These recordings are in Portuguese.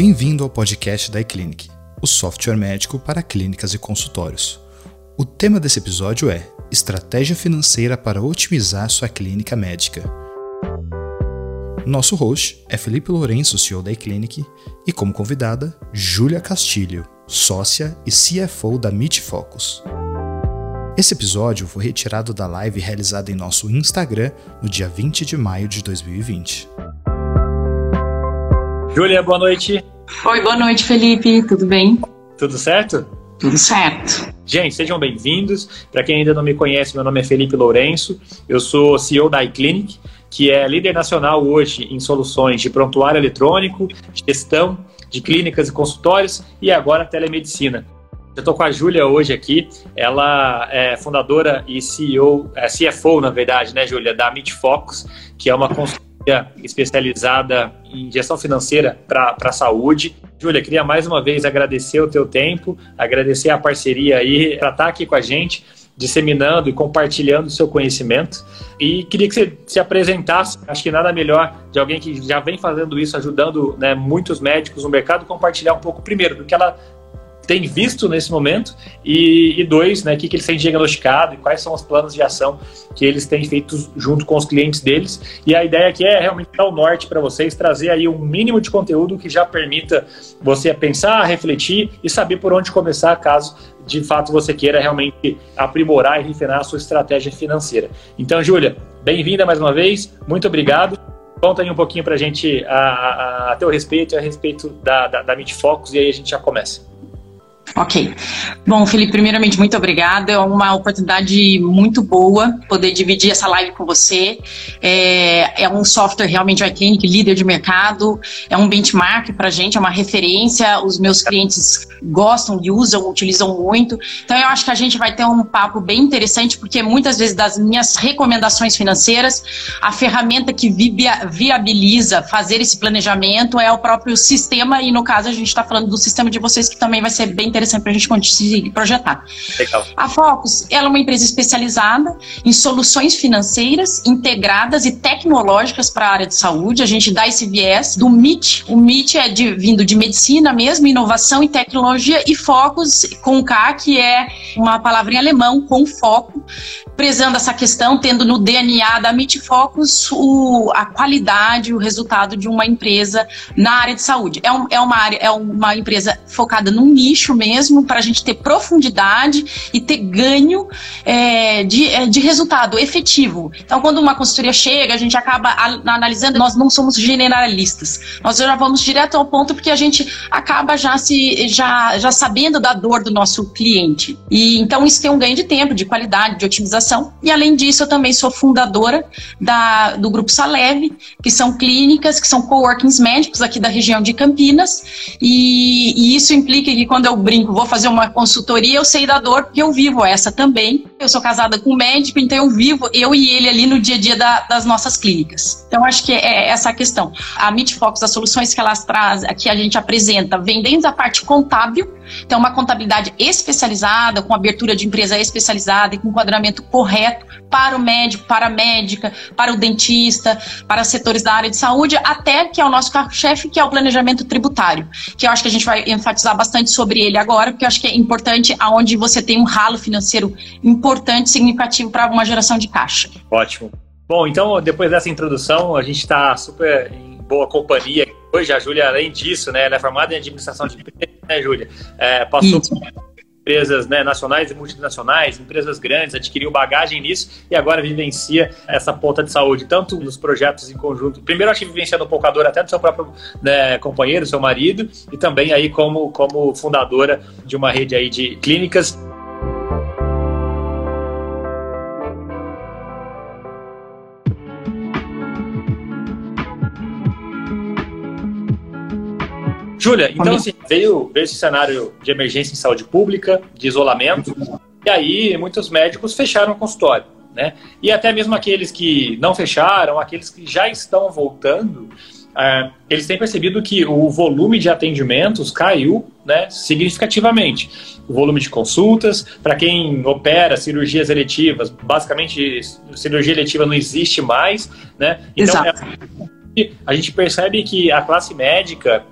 Bem-vindo ao podcast da iClinic, o software médico para clínicas e consultórios. O tema desse episódio é Estratégia financeira para otimizar sua clínica médica. Nosso host é Felipe Lourenço, CEO da iClinic, e como convidada, Júlia Castilho, sócia e CFO da Meet Focus. Esse episódio foi retirado da live realizada em nosso Instagram no dia 20 de maio de 2020. Júlia, boa noite. Oi, boa noite, Felipe. Tudo bem? Tudo certo? Tudo certo. Gente, sejam bem-vindos. Para quem ainda não me conhece, meu nome é Felipe Lourenço. Eu sou CEO da iClinic, que é líder nacional hoje em soluções de prontuário eletrônico, gestão de clínicas e consultórios e agora telemedicina. Eu estou com a Júlia hoje aqui. Ela é fundadora e CEO, é CFO, na verdade, né, Júlia, da Meet Focus, que é uma consultoria especializada em gestão financeira para a saúde. Júlia, queria mais uma vez agradecer o teu tempo, agradecer a parceria aí para estar tá aqui com a gente, disseminando e compartilhando o seu conhecimento. E queria que você se apresentasse, acho que nada melhor de alguém que já vem fazendo isso, ajudando né, muitos médicos no mercado, compartilhar um pouco primeiro do que ela tem visto nesse momento e, e dois, né, o que, que eles têm diagnosticado e quais são os planos de ação que eles têm feito junto com os clientes deles. E a ideia aqui é realmente dar o norte para vocês, trazer aí um mínimo de conteúdo que já permita você pensar, refletir e saber por onde começar caso de fato você queira realmente aprimorar e refinar a sua estratégia financeira. Então, Júlia, bem-vinda mais uma vez, muito obrigado. Conta aí um pouquinho para a gente a, a, a teu respeito e a respeito da, da, da Focus e aí a gente já começa. Ok. Bom, Felipe, primeiramente, muito obrigada. É uma oportunidade muito boa poder dividir essa live com você. É, é um software realmente iClinic, líder de mercado, é um benchmark para a gente, é uma referência. Os meus clientes gostam e usam, utilizam muito. Então, eu acho que a gente vai ter um papo bem interessante, porque muitas vezes das minhas recomendações financeiras, a ferramenta que viabiliza fazer esse planejamento é o próprio sistema, e no caso, a gente está falando do sistema de vocês, que também vai ser bem interessante interessante para a gente conseguir projetar. Legal. A Focus ela é uma empresa especializada em soluções financeiras integradas e tecnológicas para a área de saúde. A gente dá esse viés do MIT. O MIT é de, vindo de medicina mesmo, inovação e tecnologia, e Focus com K, que é uma palavra em alemão, com foco, prezando essa questão, tendo no DNA da MIT Focus o, a qualidade, o resultado de uma empresa na área de saúde. É, um, é, uma, área, é uma empresa focada num nicho mesmo mesmo para a gente ter profundidade e ter ganho é, de, é, de resultado efetivo. Então, quando uma consultoria chega, a gente acaba analisando, nós não somos generalistas, nós já vamos direto ao ponto porque a gente acaba já se já, já sabendo da dor do nosso cliente. E então isso tem um ganho de tempo, de qualidade, de otimização. E além disso, eu também sou fundadora da, do grupo Saleve, que são clínicas, que são coworkings médicos aqui da região de Campinas. E, e isso implica que quando eu brinco vou fazer uma consultoria, eu sei da dor, porque eu vivo essa também. Eu sou casada com um médico, então eu vivo, eu e ele ali no dia a dia da, das nossas clínicas. Então, acho que é essa a questão. A Midfox, as soluções que elas trazem, que a gente apresenta, vem desde a parte contábil, então uma contabilidade especializada, com abertura de empresa especializada e com enquadramento correto para o médico, para a médica, para o dentista, para setores da área de saúde, até que é o nosso carro-chefe, que é o planejamento tributário, que eu acho que a gente vai enfatizar bastante sobre ele agora, porque eu acho que é importante aonde você tem um ralo financeiro importante, significativo para uma geração de caixa. Ótimo. Bom, então, depois dessa introdução, a gente está super boa companhia. Hoje, a Júlia, além disso, né, ela é formada em administração de empresas, né, Júlia? É, passou Isso empresas né, nacionais e multinacionais, empresas grandes, adquiriu bagagem nisso e agora vivencia essa ponta de saúde, tanto nos projetos em conjunto. Primeiro, acho que vivenciando um poucador até do seu próprio né, companheiro, seu marido, e também aí como, como fundadora de uma rede aí de clínicas. Júlia, então assim, veio, veio esse cenário de emergência em saúde pública, de isolamento, e aí muitos médicos fecharam o consultório. Né? E até mesmo aqueles que não fecharam, aqueles que já estão voltando, é, eles têm percebido que o volume de atendimentos caiu né, significativamente. O volume de consultas, para quem opera cirurgias eletivas, basicamente cirurgia eletiva não existe mais. Né? Então, Exato. É, a gente percebe que a classe médica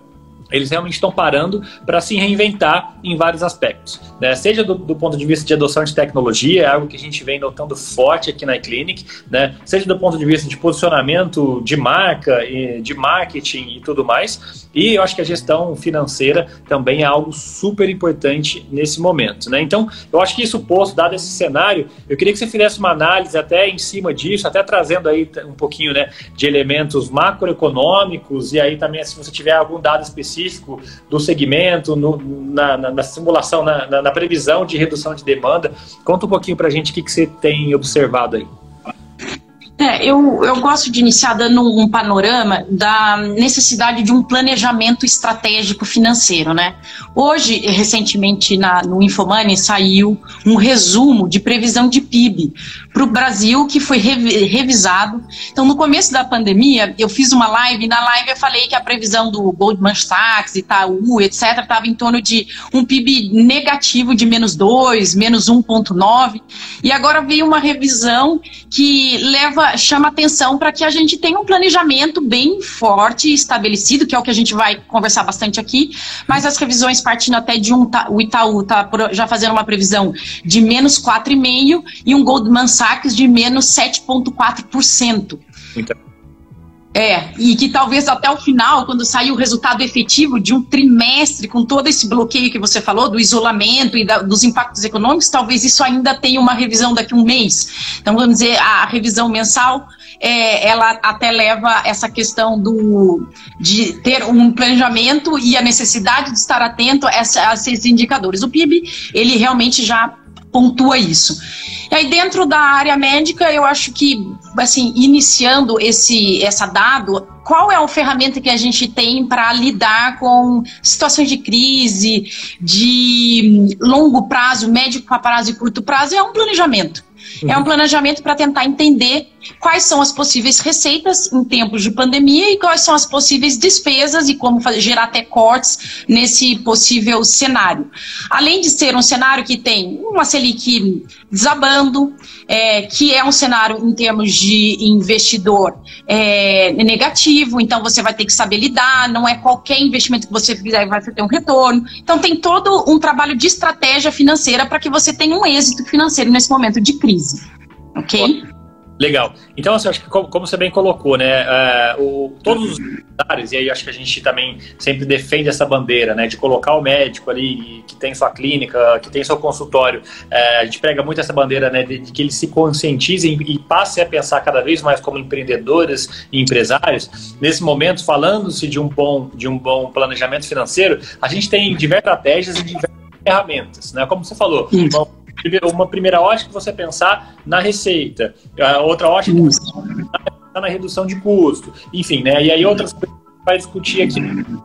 eles realmente estão parando para se reinventar em vários aspectos. Né? Seja do, do, ponto de vista de adoção de tecnologia, é algo que a gente vem notando forte aqui na iClinic, né? seja do ponto de vista de posicionamento de marca, de marketing e tudo mais. E eu acho que a gestão financeira também é algo super importante nesse momento. Né? Então, eu acho que isso posto, dado esse cenário, eu queria que você fizesse uma análise até em cima disso, até trazendo aí um pouquinho né, de elementos macroeconômicos e aí também se você tiver algum dado específico específico do segmento, no, na, na, na, simulação, na, na, previsão de redução de demanda. Conta um pouquinho para a gente o que, que você tem observado aí. É, eu, eu gosto de iniciar dando um panorama da necessidade de um planejamento estratégico financeiro, né? Hoje, recentemente, na, no Infomoney saiu um resumo de previsão de PIB para o Brasil que foi revisado. Então, no começo da pandemia, eu fiz uma live, e na live eu falei que a previsão do Goldman Sachs, Itaú, etc., estava em torno de um PIB negativo de menos 2, menos 1,9, e agora veio uma revisão que leva chama atenção para que a gente tenha um planejamento bem forte estabelecido, que é o que a gente vai conversar bastante aqui, mas as revisões partindo até de um, o Itaú está já fazendo uma previsão de menos 4,5% e um Goldman Sachs de menos 7,4%. Muito é, e que talvez até o final, quando sair o resultado efetivo de um trimestre, com todo esse bloqueio que você falou, do isolamento e da, dos impactos econômicos, talvez isso ainda tenha uma revisão daqui a um mês. Então, vamos dizer, a revisão mensal, é, ela até leva essa questão do, de ter um planejamento e a necessidade de estar atento a, a esses indicadores. O PIB, ele realmente já pontua isso. E aí, dentro da área médica, eu acho que, assim, iniciando esse essa dado, qual é a ferramenta que a gente tem para lidar com situações de crise, de longo prazo, médio prazo e curto prazo? É um planejamento. Uhum. É um planejamento para tentar entender quais são as possíveis receitas em tempos de pandemia e quais são as possíveis despesas e como fazer, gerar até cortes nesse possível cenário. Além de ser um cenário que tem uma Selic desabando, é, que é um cenário em termos de investidor é, negativo, então você vai ter que saber lidar, não é qualquer investimento que você fizer vai ter um retorno. Então tem todo um trabalho de estratégia financeira para que você tenha um êxito financeiro nesse momento de crise. Ok? Legal. Então, assim, acho que como, como você bem colocou, né, uh, o, todos os áreas, e aí acho que a gente também sempre defende essa bandeira, né, de colocar o médico ali que tem sua clínica, que tem seu consultório, uh, a gente prega muito essa bandeira, né, de, de que eles se conscientizem e passem a pensar cada vez mais como empreendedores e empresários. Nesse momento, falando-se de um bom de um bom planejamento financeiro, a gente tem diversas estratégias e diversas ferramentas, né, como você falou, uma primeira ótica você pensar na receita, a outra ótica você pensar na redução de custo, enfim, né? E aí outras vai discutir aqui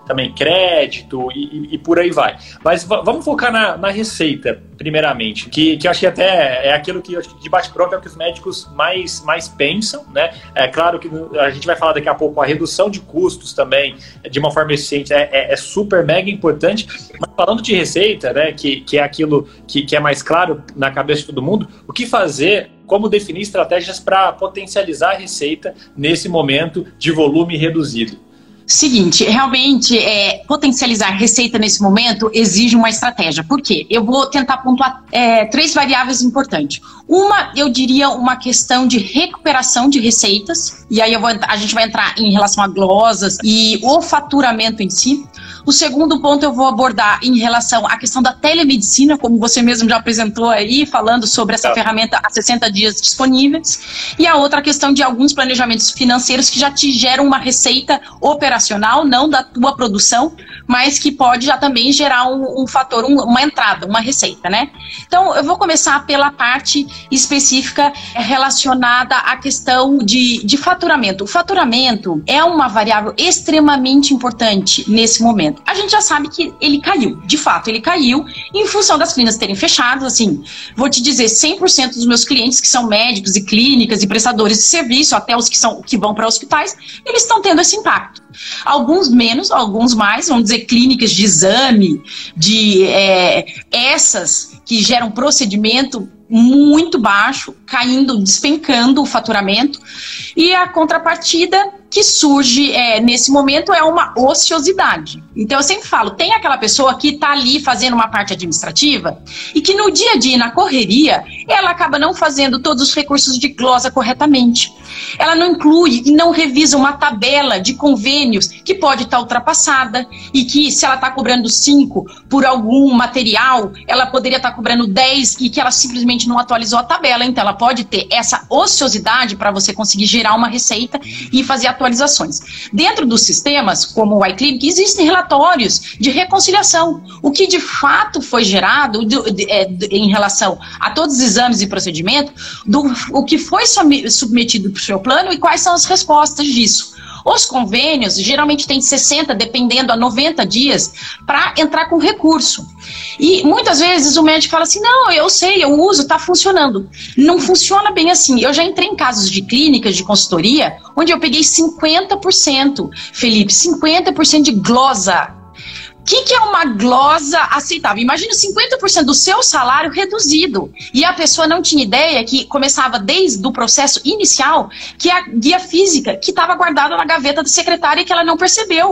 também crédito e, e, por aí vai. Mas vamos focar na, na, receita, primeiramente, que, que eu acho que até é aquilo que de bate-pronto é o que os médicos mais, mais pensam, né? É claro que a gente vai falar daqui a pouco a redução de custos também, de uma forma eficiente, é, é, é super mega importante. Mas falando de receita, né, que, que é aquilo que, que é mais claro na cabeça de todo mundo, o que fazer como definir estratégias para potencializar a receita nesse momento de volume reduzido. Seguinte, realmente, é, potencializar receita nesse momento exige uma estratégia. Por quê? Eu vou tentar pontuar é, três variáveis importantes. Uma, eu diria, uma questão de recuperação de receitas, e aí vou, a gente vai entrar em relação a glosas e o faturamento em si. O segundo ponto eu vou abordar em relação à questão da telemedicina, como você mesmo já apresentou aí, falando sobre essa é. ferramenta há 60 dias disponíveis. E a outra questão de alguns planejamentos financeiros que já te geram uma receita operacional, não da tua produção, mas que pode já também gerar um, um fator, um, uma entrada, uma receita, né? Então, eu vou começar pela parte específica relacionada à questão de, de faturamento. O faturamento é uma variável extremamente importante nesse momento. A gente já sabe que ele caiu. De fato, ele caiu em função das clínicas terem fechado. Assim, vou te dizer, 100% dos meus clientes que são médicos e clínicas e prestadores de serviço, até os que, são, que vão para hospitais, eles estão tendo esse impacto. Alguns menos, alguns mais, vamos dizer, clínicas de exame, de é, essas que geram procedimento muito baixo, caindo, despencando o faturamento, e a contrapartida que surge é, nesse momento é uma ociosidade. Então eu sempre falo, tem aquela pessoa que está ali fazendo uma parte administrativa e que no dia a dia, na correria, ela acaba não fazendo todos os recursos de glosa corretamente. Ela não inclui e não revisa uma tabela de convênios que pode estar ultrapassada e que se ela está cobrando 5 por algum material, ela poderia estar tá cobrando 10 e que ela simplesmente não atualizou a tabela. Então ela pode ter essa ociosidade para você conseguir gerar uma receita e fazer atualizações. Dentro dos sistemas, como o iClinic, existem relatórios de reconciliação. O que de fato foi gerado de, é, de, em relação a todos os exames e procedimentos, do, o que foi submetido para o seu plano e quais são as respostas disso. Os convênios geralmente têm 60, dependendo a 90 dias, para entrar com recurso. E muitas vezes o médico fala assim: não, eu sei, eu uso, está funcionando. Não funciona bem assim. Eu já entrei em casos de clínicas, de consultoria, onde eu peguei 50%, Felipe, 50% de glosa o que, que, é uma glosa aceitável? Imagina 50% do seu salário reduzido. E a pessoa não tinha ideia que começava desde o processo inicial, que a guia física que estava guardada na gaveta da secretária e que ela não percebeu.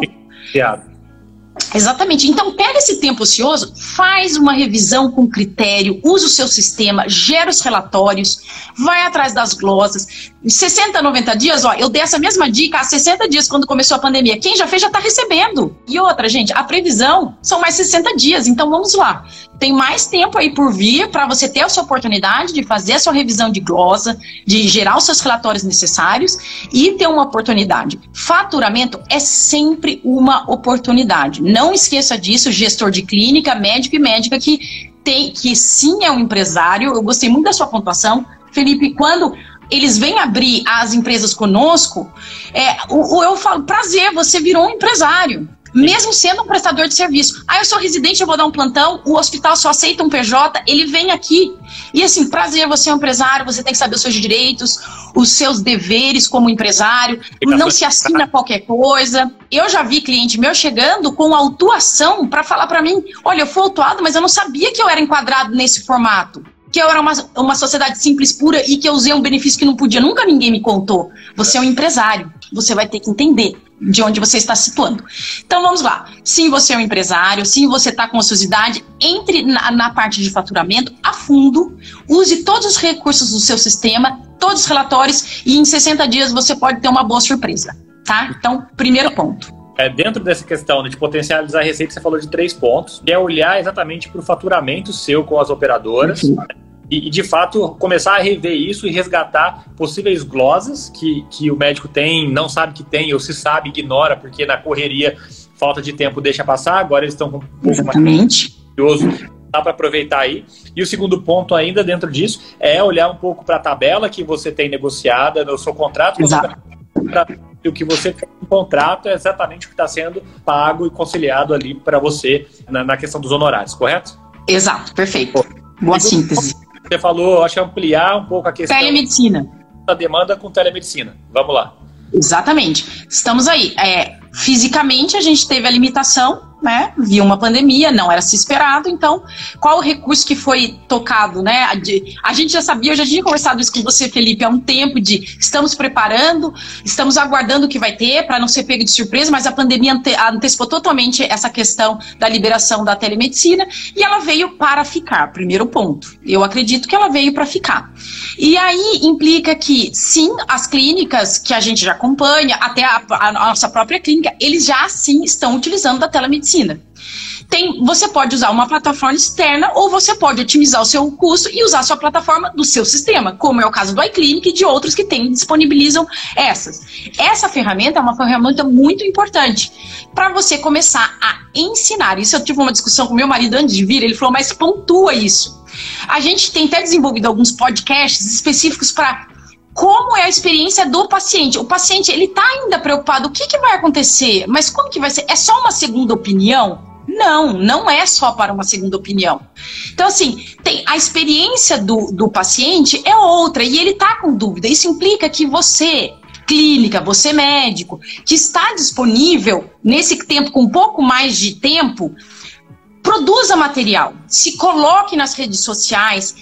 Exatamente. Então, pega esse tempo ocioso, faz uma revisão com critério, usa o seu sistema, gera os relatórios, vai atrás das glosas. Em 60, 90 dias, ó, eu dei essa mesma dica há 60 dias quando começou a pandemia. Quem já fez já está recebendo. E outra, gente, a previsão são mais 60 dias. Então, vamos lá. Tem mais tempo aí por vir para você ter a sua oportunidade de fazer a sua revisão de glosa, de gerar os seus relatórios necessários e ter uma oportunidade. Faturamento é sempre uma oportunidade. Não esqueça disso, gestor de clínica, médico e médica que tem que sim é um empresário. Eu gostei muito da sua pontuação, Felipe. Quando eles vêm abrir as empresas conosco, é, eu falo, prazer, você virou um empresário mesmo sendo um prestador de serviço. Ah, eu sou residente, eu vou dar um plantão, o hospital só aceita um PJ, ele vem aqui. E assim, prazer, você é um empresário, você tem que saber os seus direitos, os seus deveres como empresário, não se assina qualquer coisa. Eu já vi cliente meu chegando com autuação para falar para mim: olha, eu fui autuado, mas eu não sabia que eu era enquadrado nesse formato que eu era uma, uma sociedade simples pura e que eu usei um benefício que não podia. Nunca ninguém me contou. Você é um empresário. Você vai ter que entender de onde você está situando. Então vamos lá. Sim, você é um empresário, sim, você está com ociosidade, entre na, na, parte de faturamento a fundo, use todos os recursos do seu sistema, todos os relatórios, e em 60 dias você pode ter uma boa surpresa. Tá? Então, primeiro ponto. É, dentro dessa questão de potencializar a receita, você falou de três pontos, que é olhar exatamente para o faturamento seu com as operadoras. Uhum e, de fato começar a rever isso e resgatar possíveis glosas que, que o médico tem, não sabe que tem, ou se sabe, ignora, porque na correria, falta de tempo deixa passar, agora eles estão com um pouco Exatamente. mais curioso dá para aproveitar aí. E o segundo ponto ainda dentro disso é olhar um pouco para a tabela que você tem negociada no seu contrato. Exato. E o que você tem no contrato é exatamente o que está sendo pago e conciliado ali para você na, na, questão dos honorários, correto? Exato, perfeito. Boa síntese. Você falou, acho que ampliar um pouco a questão telemedicina. da demanda com telemedicina. Vamos lá. Exatamente. Estamos aí. É, fisicamente a gente teve a limitação né? Viu uma pandemia, não era se esperado, então qual o recurso que foi tocado, né? A gente já sabia, eu já tinha conversado isso com você, Felipe, há um tempo de estamos preparando, estamos aguardando o que vai ter para não ser pego de surpresa, mas a pandemia ante, antecipou totalmente essa questão da liberação da telemedicina e ela veio para ficar, primeiro ponto. Eu acredito que ela veio para ficar. E aí implica que sim, as clínicas que a gente já acompanha, até a, a nossa própria clínica, eles já sim estão utilizando da telemedicina medicina. Tem, você pode usar uma plataforma externa ou você pode otimizar o seu custo e usar a sua plataforma do seu sistema, como é o caso do iClinic e de outros que tem, disponibilizam essas. Essa ferramenta é uma ferramenta muito importante para você começar a ensinar. Isso eu tive uma discussão com meu marido antes de vir, ele falou, mas pontua isso. A gente tem até desenvolvido alguns podcasts específicos para como é a experiência do paciente. O paciente, ele está ainda preocupado, o que, que vai acontecer? Mas como que vai ser? É só uma segunda opinião? Não, não é só para uma segunda opinião. Então, assim, tem, a experiência do, do paciente é outra e ele está com dúvida. Isso implica que você, clínica, você médico, que está disponível nesse tempo, com um pouco mais de tempo, produza material, se coloque nas redes sociais,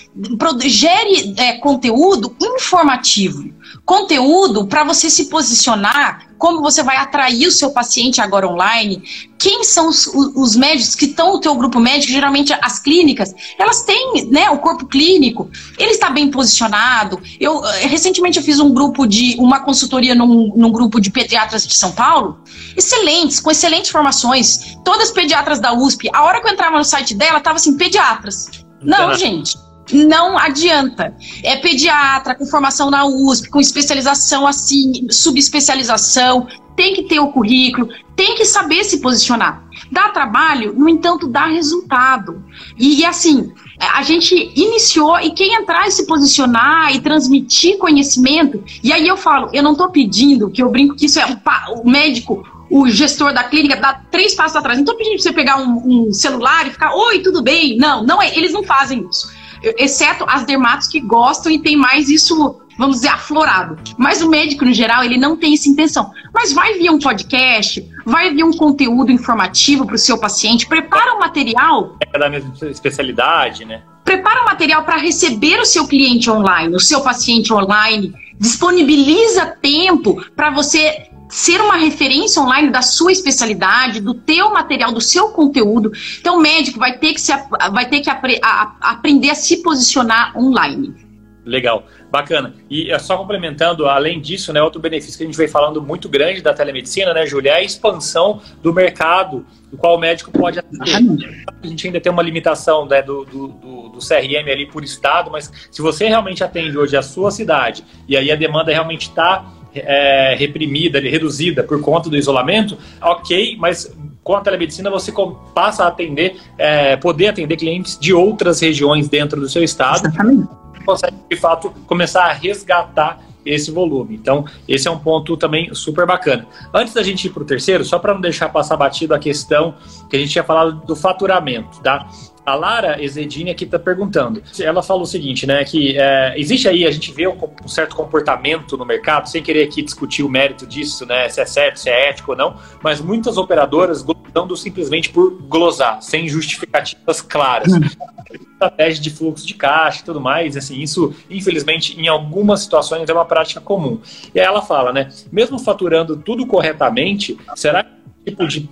gere é, conteúdo informativo, conteúdo para você se posicionar como você vai atrair o seu paciente agora online, quem são os, os médicos que estão no teu grupo médico, geralmente as clínicas, elas têm, né, o corpo clínico, ele está bem posicionado. Eu eh, recentemente eu fiz um grupo de uma consultoria num, num grupo de pediatras de São Paulo, excelentes, com excelentes formações, todas pediatras da USP. A hora que eu entrava no site dela, tava assim, pediatras. Não, gente não adianta. É pediatra com formação na USP, com especialização assim, subespecialização, tem que ter o currículo, tem que saber se posicionar. Dá trabalho, no entanto, dá resultado. E, e assim, a gente iniciou e quem entrar e se posicionar e transmitir conhecimento, e aí eu falo, eu não estou pedindo, que eu brinco que isso é o, o médico, o gestor da clínica dá três passos atrás. Não estou pedindo para você pegar um, um, celular e ficar, oi, tudo bem? Não, não é, eles não fazem isso exceto as dermatos que gostam e tem mais isso, vamos dizer, aflorado. Mas o médico, no geral, ele não tem essa intenção. Mas vai vir um podcast, vai vir um conteúdo informativo para o seu paciente, prepara o material. É da mesma especialidade, né? Prepara o um material para receber o seu cliente online, o seu paciente online, disponibiliza tempo para você ser uma referência online da sua especialidade, do teu material, do seu conteúdo. Então, o médico vai ter que, se, vai ter que apre, a, aprender a se posicionar online. Legal, bacana. E é só complementando, além disso, né, outro benefício que a gente vem falando muito grande da telemedicina, né, Júlia, é a expansão do mercado do qual o médico pode atender. A gente ainda tem uma limitação né, do, do, do, do, CRM ali por estado, mas se você realmente atende hoje a sua cidade e aí a demanda realmente está é, reprimida, reduzida por conta do isolamento, ok, mas com a telemedicina você passa a atender, é, poder atender clientes de outras regiões dentro do seu estado. Exatamente. Consegue, de fato, começar a resgatar esse volume. Então, esse é um ponto também super bacana. Antes da gente ir para o terceiro, só para não deixar passar batido a questão que a gente tinha falado do faturamento, tá? A Lara Ezedini aqui está perguntando. Ela falou o seguinte, né? Que é, existe aí, a gente vê um, um, certo comportamento no mercado, sem querer aqui discutir o mérito disso, né? Se é certo, se é ético ou não, mas muitas operadoras glosando simplesmente por glosar, sem justificativas claras. Estratégia de fluxo de caixa e tudo mais, assim, isso, infelizmente, em algumas situações é uma prática comum. E aí ela fala, né? Mesmo faturando tudo corretamente, será que tipo de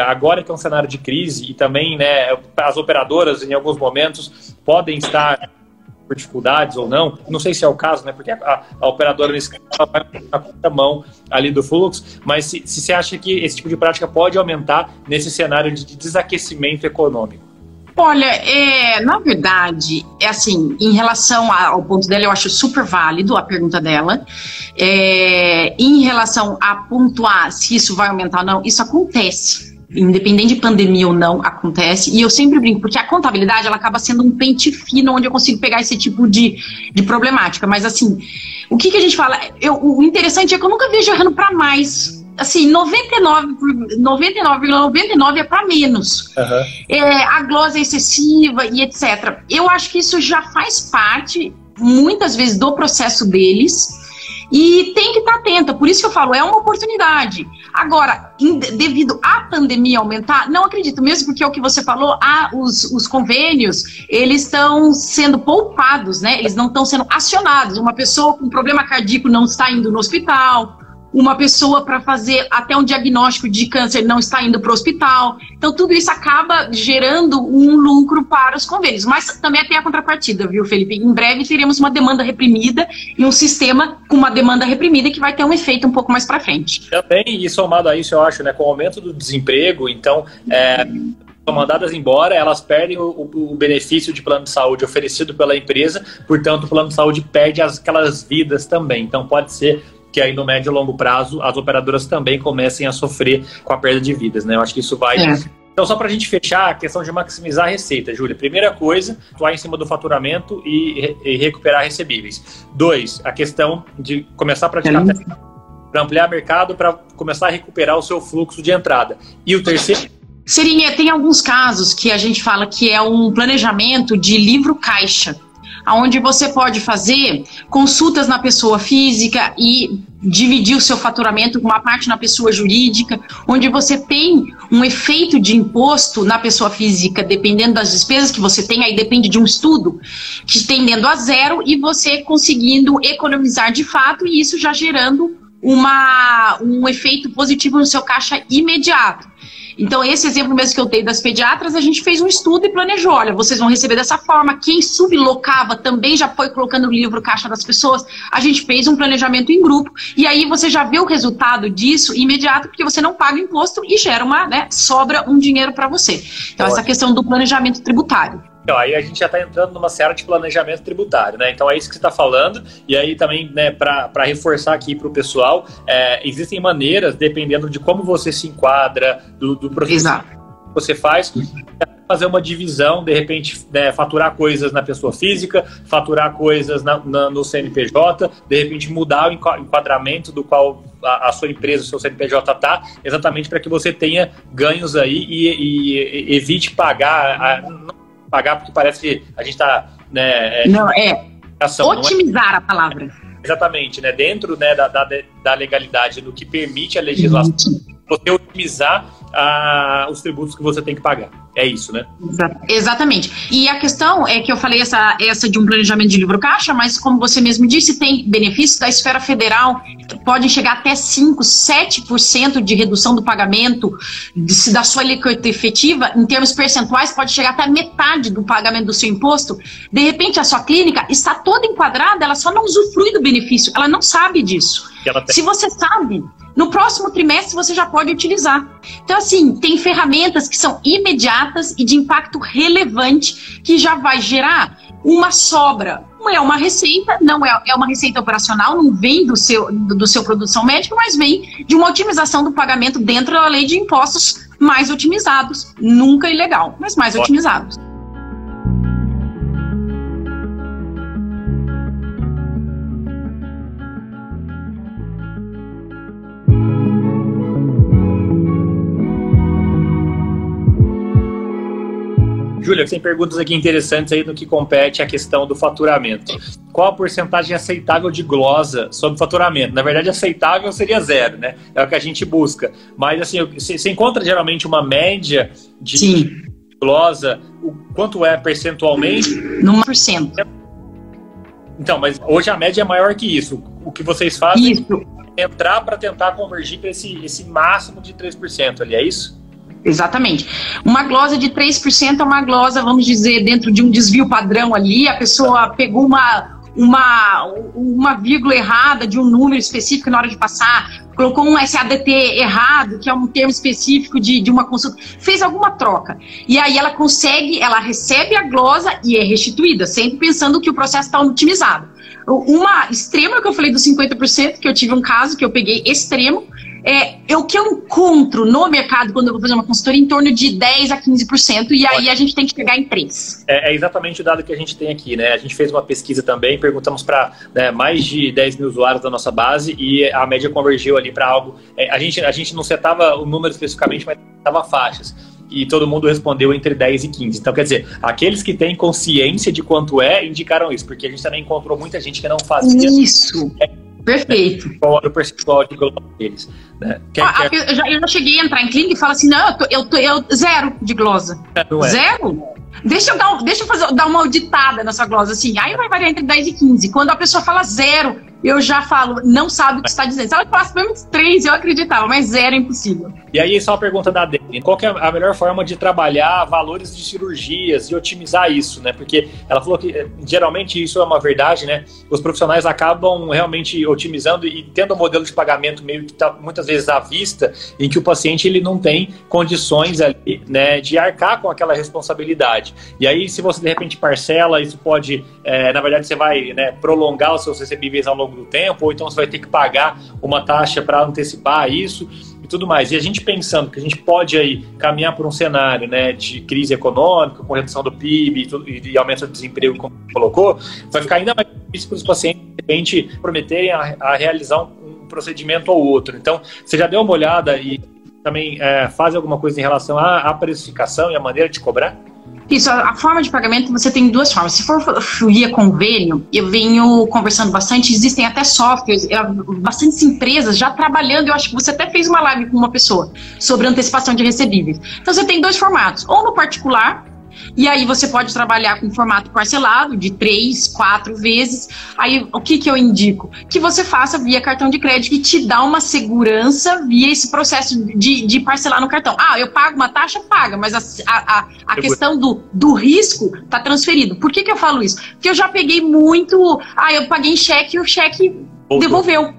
agora que é um cenário de crise e também né, as operadoras em alguns momentos podem estar por dificuldades ou não, não sei se é o caso, né? Porque a, a operadora nesse caso vai na mão ali do fluxo, mas se, se você acha que esse tipo de prática pode aumentar nesse cenário de desaquecimento econômico? Olha, é, na verdade, é assim, em relação ao ponto dela, eu acho super válido a pergunta dela. É, em relação a pontuar se isso vai aumentar ou não, isso acontece independente de pandemia ou não, acontece. E eu sempre brinco, porque a contabilidade ela acaba sendo um pente fino onde eu consigo pegar esse tipo de, de problemática. Mas assim, o que, que a gente fala? Eu, o interessante é que eu nunca vejo errando para mais. Assim, 99,99 99, 99 é para menos. Uhum. É, a glosa é excessiva e etc. Eu acho que isso já faz parte, muitas vezes, do processo deles. E tem que estar tá atenta, por isso que eu falo, é uma oportunidade. Agora, devido à pandemia aumentar, não acredito, mesmo porque é o que você falou, ah, os, os convênios, eles estão sendo poupados, né? Eles não estão sendo acionados. Uma pessoa com problema cardíaco não está indo no hospital, uma pessoa para fazer até um diagnóstico de câncer não está indo para o hospital. Então, tudo isso acaba gerando um lucro para os convênios. Mas também tem a contrapartida, viu, Felipe? Em breve teremos uma demanda reprimida e um sistema com uma demanda reprimida que vai ter um efeito um pouco mais para frente. Também, e somado a isso, eu acho, né, com o aumento do desemprego, então. É são mandadas embora, elas perdem o, o, benefício de plano de saúde oferecido pela empresa, portanto, o plano de saúde perde as, aquelas vidas também. Então, pode ser que aí no médio e longo prazo as operadoras também comecem a sofrer com a perda de vidas, né? Eu acho que isso vai. É. Então, só para a gente fechar, a questão de maximizar a receita, Júlia. Primeira coisa, atuar em cima do faturamento e, e recuperar recebíveis. Dois, a questão de começar a praticar é. para ampliar mercado, para começar a recuperar o seu fluxo de entrada. E o terceiro. Seria, tem alguns casos que a gente fala que é um planejamento de livro caixa onde você pode fazer consultas na pessoa física e dividir o seu faturamento com uma parte na pessoa jurídica, onde você tem um efeito de imposto na pessoa física, dependendo das despesas que você tem, aí depende de um estudo, que tendendo a zero e você conseguindo economizar de fato e isso já gerando uma, um efeito positivo no seu caixa imediato. Então, esse exemplo mesmo que eu dei das pediatras, a gente fez um estudo e planejou: olha, vocês vão receber dessa forma. Quem sublocava também já foi colocando o livro caixa das pessoas. A gente fez um planejamento em grupo. E aí você já vê o resultado disso imediato, porque você não paga imposto e gera uma, né, sobra um dinheiro para você. Então, essa questão do planejamento tributário. Então, aí a gente já está entrando numa série de planejamento tributário, né? Então é isso que você está falando. E aí também, né, para reforçar aqui para o pessoal, é, existem maneiras, dependendo de como você se enquadra, do, do processo que você faz, fazer uma divisão, de repente, né, faturar coisas na pessoa física, faturar coisas na, na, no CNPJ, de repente mudar o enquadramento do qual a, a sua empresa, o seu CNPJ está, exatamente para que você tenha ganhos aí e, e, e evite pagar. A, pagar, porque parece que a gente está. Né, é, não, é. Otimizar é? a palavra. Exatamente, né? Dentro né, da, da, da legalidade, do que permite a legislação, você otimizar a, os tributos que você tem que pagar. É isso, né? Exatamente. E a questão é que eu falei essa, essa de um planejamento de livro caixa, mas como você mesmo disse, tem benefícios da esfera federal, podem chegar até 5, 7% de redução do pagamento de, da sua alíquota efetiva, em termos percentuais, pode chegar até metade do pagamento do seu imposto. De repente, a sua clínica está toda enquadrada, ela só não usufrui do benefício, ela não sabe disso. Se você sabe, no próximo trimestre você já pode utilizar. Então, assim, tem ferramentas que são imediatas e de impacto relevante que já vai gerar uma sobra. Não é uma receita, não é, é uma receita operacional, não vem do seu, do seu produção médica, mas vem de uma otimização do pagamento dentro da lei de impostos mais otimizados. Nunca ilegal, mas mais otimizados. Júlia, tem perguntas aqui interessantes aí no que compete a questão do faturamento. Qual a porcentagem aceitável de glosa sobre faturamento? Na verdade, aceitável seria zero, né? É o que a gente busca. Mas, assim, você encontra geralmente uma média de Sim. glosa, o quanto é percentualmente? No por cento. Então, mas hoje a média é maior que isso. O que vocês fazem isso. é entrar para tentar convergir para esse, esse máximo de 3% ali, é isso? Exatamente. Uma glosa de 3% é uma glosa, vamos dizer, dentro de um desvio padrão ali, a pessoa pegou uma, uma, uma vírgula errada de um número específico na hora de passar, colocou um SADT errado, que é um termo específico de, de uma consulta, fez alguma troca. E aí ela consegue, ela recebe a glosa e é restituída, sempre pensando que o processo está otimizado. Uma extrema que eu falei dos 50%, que eu tive um caso que eu peguei extremo, é, é o que eu encontro no mercado quando eu vou fazer uma consultoria em torno de 10% a 15%, e aí a gente tem que chegar em 3%. É, é, exatamente o dado que a gente tem aqui, né? A gente fez uma pesquisa também, perguntamos para né, mais de 10 mil usuários da nossa base e a média convergiu ali para algo. É, a, gente, a gente não setava o número especificamente, mas setava faixas e todo mundo respondeu entre 10 e 15. Então, quer dizer, aqueles que têm consciência de quanto é, indicaram isso, porque a gente também encontrou muita gente que não fazia. Isso! É, Perfeito. Qual era o percentual de glosa deles? Né? Quer, ah, quer... Eu, já, eu já cheguei a entrar em clínica e falo assim: não, eu tô, eu tô eu, zero de glosa. É, é. Zero? Deixa eu, dar, deixa eu fazer, dar uma auditada na sua glosa, assim. Aí vai variar entre 10 e 15. Quando a pessoa fala zero, eu já falo, não sabe o que está dizendo. Se ela falasse pelo menos três, eu acreditava, mas zero é impossível. E aí, só a pergunta da Dani: qual é a melhor forma de trabalhar valores de cirurgias e otimizar isso, né? Porque ela falou que geralmente isso é uma verdade, né? Os profissionais acabam realmente otimizando e tendo um modelo de pagamento meio que tá muitas vezes à vista, em que o paciente ele não tem condições ali, né, de arcar com aquela responsabilidade. E aí, se você de repente parcela, isso pode, é, na verdade, você vai né, prolongar os seus recebíveis ao longo longo do tempo, ou então você vai ter que pagar uma taxa para antecipar isso e tudo mais. E a gente pensando que a gente pode aí caminhar por um cenário né, de crise econômica, com redução do PIB e, tudo, e aumento do desemprego, como você colocou, vai ficar ainda mais difícil para os pacientes, de repente, prometerem a, a realizar um, procedimento ou outro. Então, você já deu uma olhada e também é, faz alguma coisa em relação à, à precificação e à maneira de cobrar? Isso, a, forma de pagamento você tem duas formas. Se for via convênio, eu venho conversando bastante, existem até softwares, bastantes empresas já trabalhando, eu acho que você até fez uma live com uma pessoa sobre antecipação de recebíveis. Então você tem dois formatos, ou no particular, e aí você pode trabalhar com formato parcelado de três, quatro vezes. Aí o que, que eu indico? Que você faça via cartão de crédito que te dá uma segurança via esse processo de, de parcelar no cartão. Ah, eu pago uma taxa, paga, mas a, a, a questão do, do risco está transferido. Por que, que eu falo isso? Porque eu já peguei muito. Ah, eu paguei em cheque e o cheque Voltou. devolveu.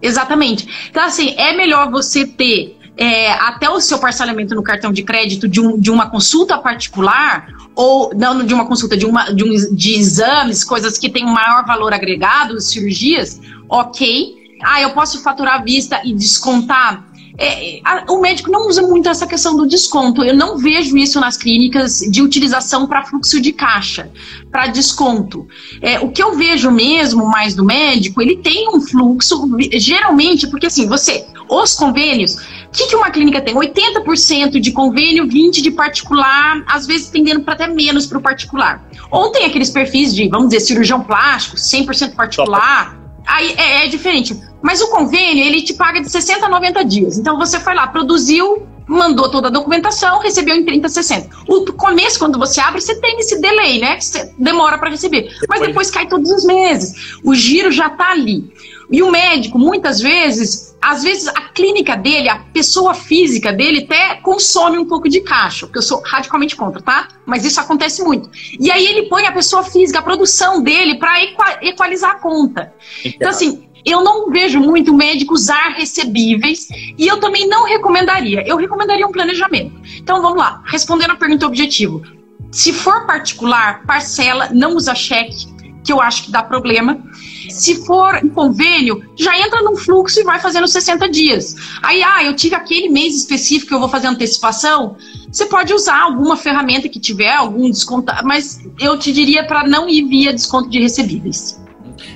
Exatamente. Então, assim, é melhor você ter é, até o seu parcelamento no cartão de crédito de, um, de uma consulta particular, ou não de uma consulta, de, uma, de, um, de exames, coisas que têm um maior valor agregado, cirurgias, ok. Ah, eu posso faturar à vista e descontar é, a, o médico não usa muito essa questão do desconto. Eu não vejo isso nas clínicas de utilização para fluxo de caixa, para desconto. É, o que eu vejo mesmo mais do médico, ele tem um fluxo, geralmente, porque assim, você, os convênios, o que, que uma clínica tem? 80% de convênio, 20% de particular, às vezes tendendo para até menos para o particular. Ou tem aqueles perfis de, vamos dizer, cirurgião plástico, 100% particular. Aí é, é, diferente. Mas o convênio, ele te paga de 60 a 90 dias. Então você foi lá, produziu, mandou toda a documentação, recebeu em 30 a 60. O começo, quando você abre, você tem esse delay, né? Que você demora para receber. Depois... Mas depois cai todos os meses. O giro já está ali. E o médico, muitas vezes, às vezes a clínica dele, a pessoa física dele, até consome um pouco de caixa, porque eu sou radicalmente contra, tá? Mas isso acontece muito. E aí ele põe a pessoa física, a produção dele, para equalizar a conta. Então, assim, eu não vejo muito médico usar recebíveis e eu também não recomendaria. Eu recomendaria um planejamento. Então vamos lá, respondendo a pergunta objetivo. Se for particular, parcela, não usa cheque, que eu acho que dá problema. Se for em convênio, já entra num fluxo e vai fazendo 60 dias. Aí, ah, eu tive aquele mês específico que eu vou fazer antecipação. Você pode usar alguma ferramenta que tiver, algum desconto, mas eu te diria para não ir via desconto de recebíveis.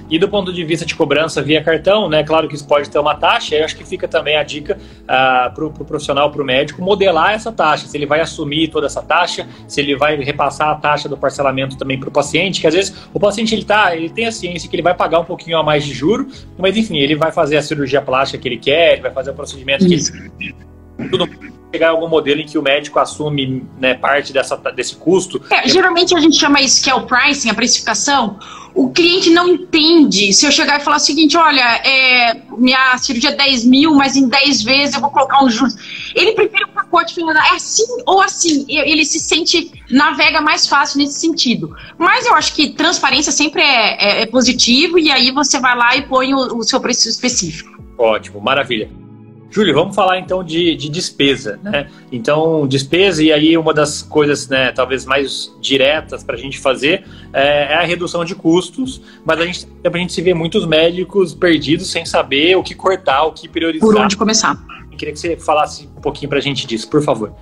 E do ponto de vista de cobrança via cartão, né? Claro que isso pode ter uma taxa, eu acho que fica também a dica uh, ah, para o pro profissional, para o médico, modelar essa taxa, se ele vai assumir toda essa taxa, se ele vai repassar a taxa do parcelamento também para o paciente, que às vezes o paciente ele tá, ele tem a ciência que ele vai pagar um pouquinho a mais de juro, mas enfim, ele vai fazer a cirurgia plástica que ele quer, ele vai fazer o procedimento isso. que ele tudo chegar a algum modelo em que o médico assume né, parte dessa, desse custo. É, geralmente a gente chama isso que é o pricing, a precificação, o cliente não entende. Se eu chegar e falar o seguinte, olha, é, minha cirurgia é 10 mil, mas em 10 vezes eu vou colocar um juros. Ele prefere o pacote falando, é assim ou assim. Ele se sente, navega mais fácil nesse sentido. Mas eu acho que transparência sempre é, é, é positivo e aí você vai lá e põe o, o seu preço específico. Ótimo, maravilha. Júlio, vamos falar então de, de, despesa, né? Então, despesa, e aí uma das coisas, né, talvez mais diretas para a gente fazer é, é, a redução de custos, mas a gente, a gente se vê muitos médicos perdidos sem saber o que cortar, o que priorizar. Por onde começar? Eu queria que você falasse um pouquinho para a gente disso, por favor.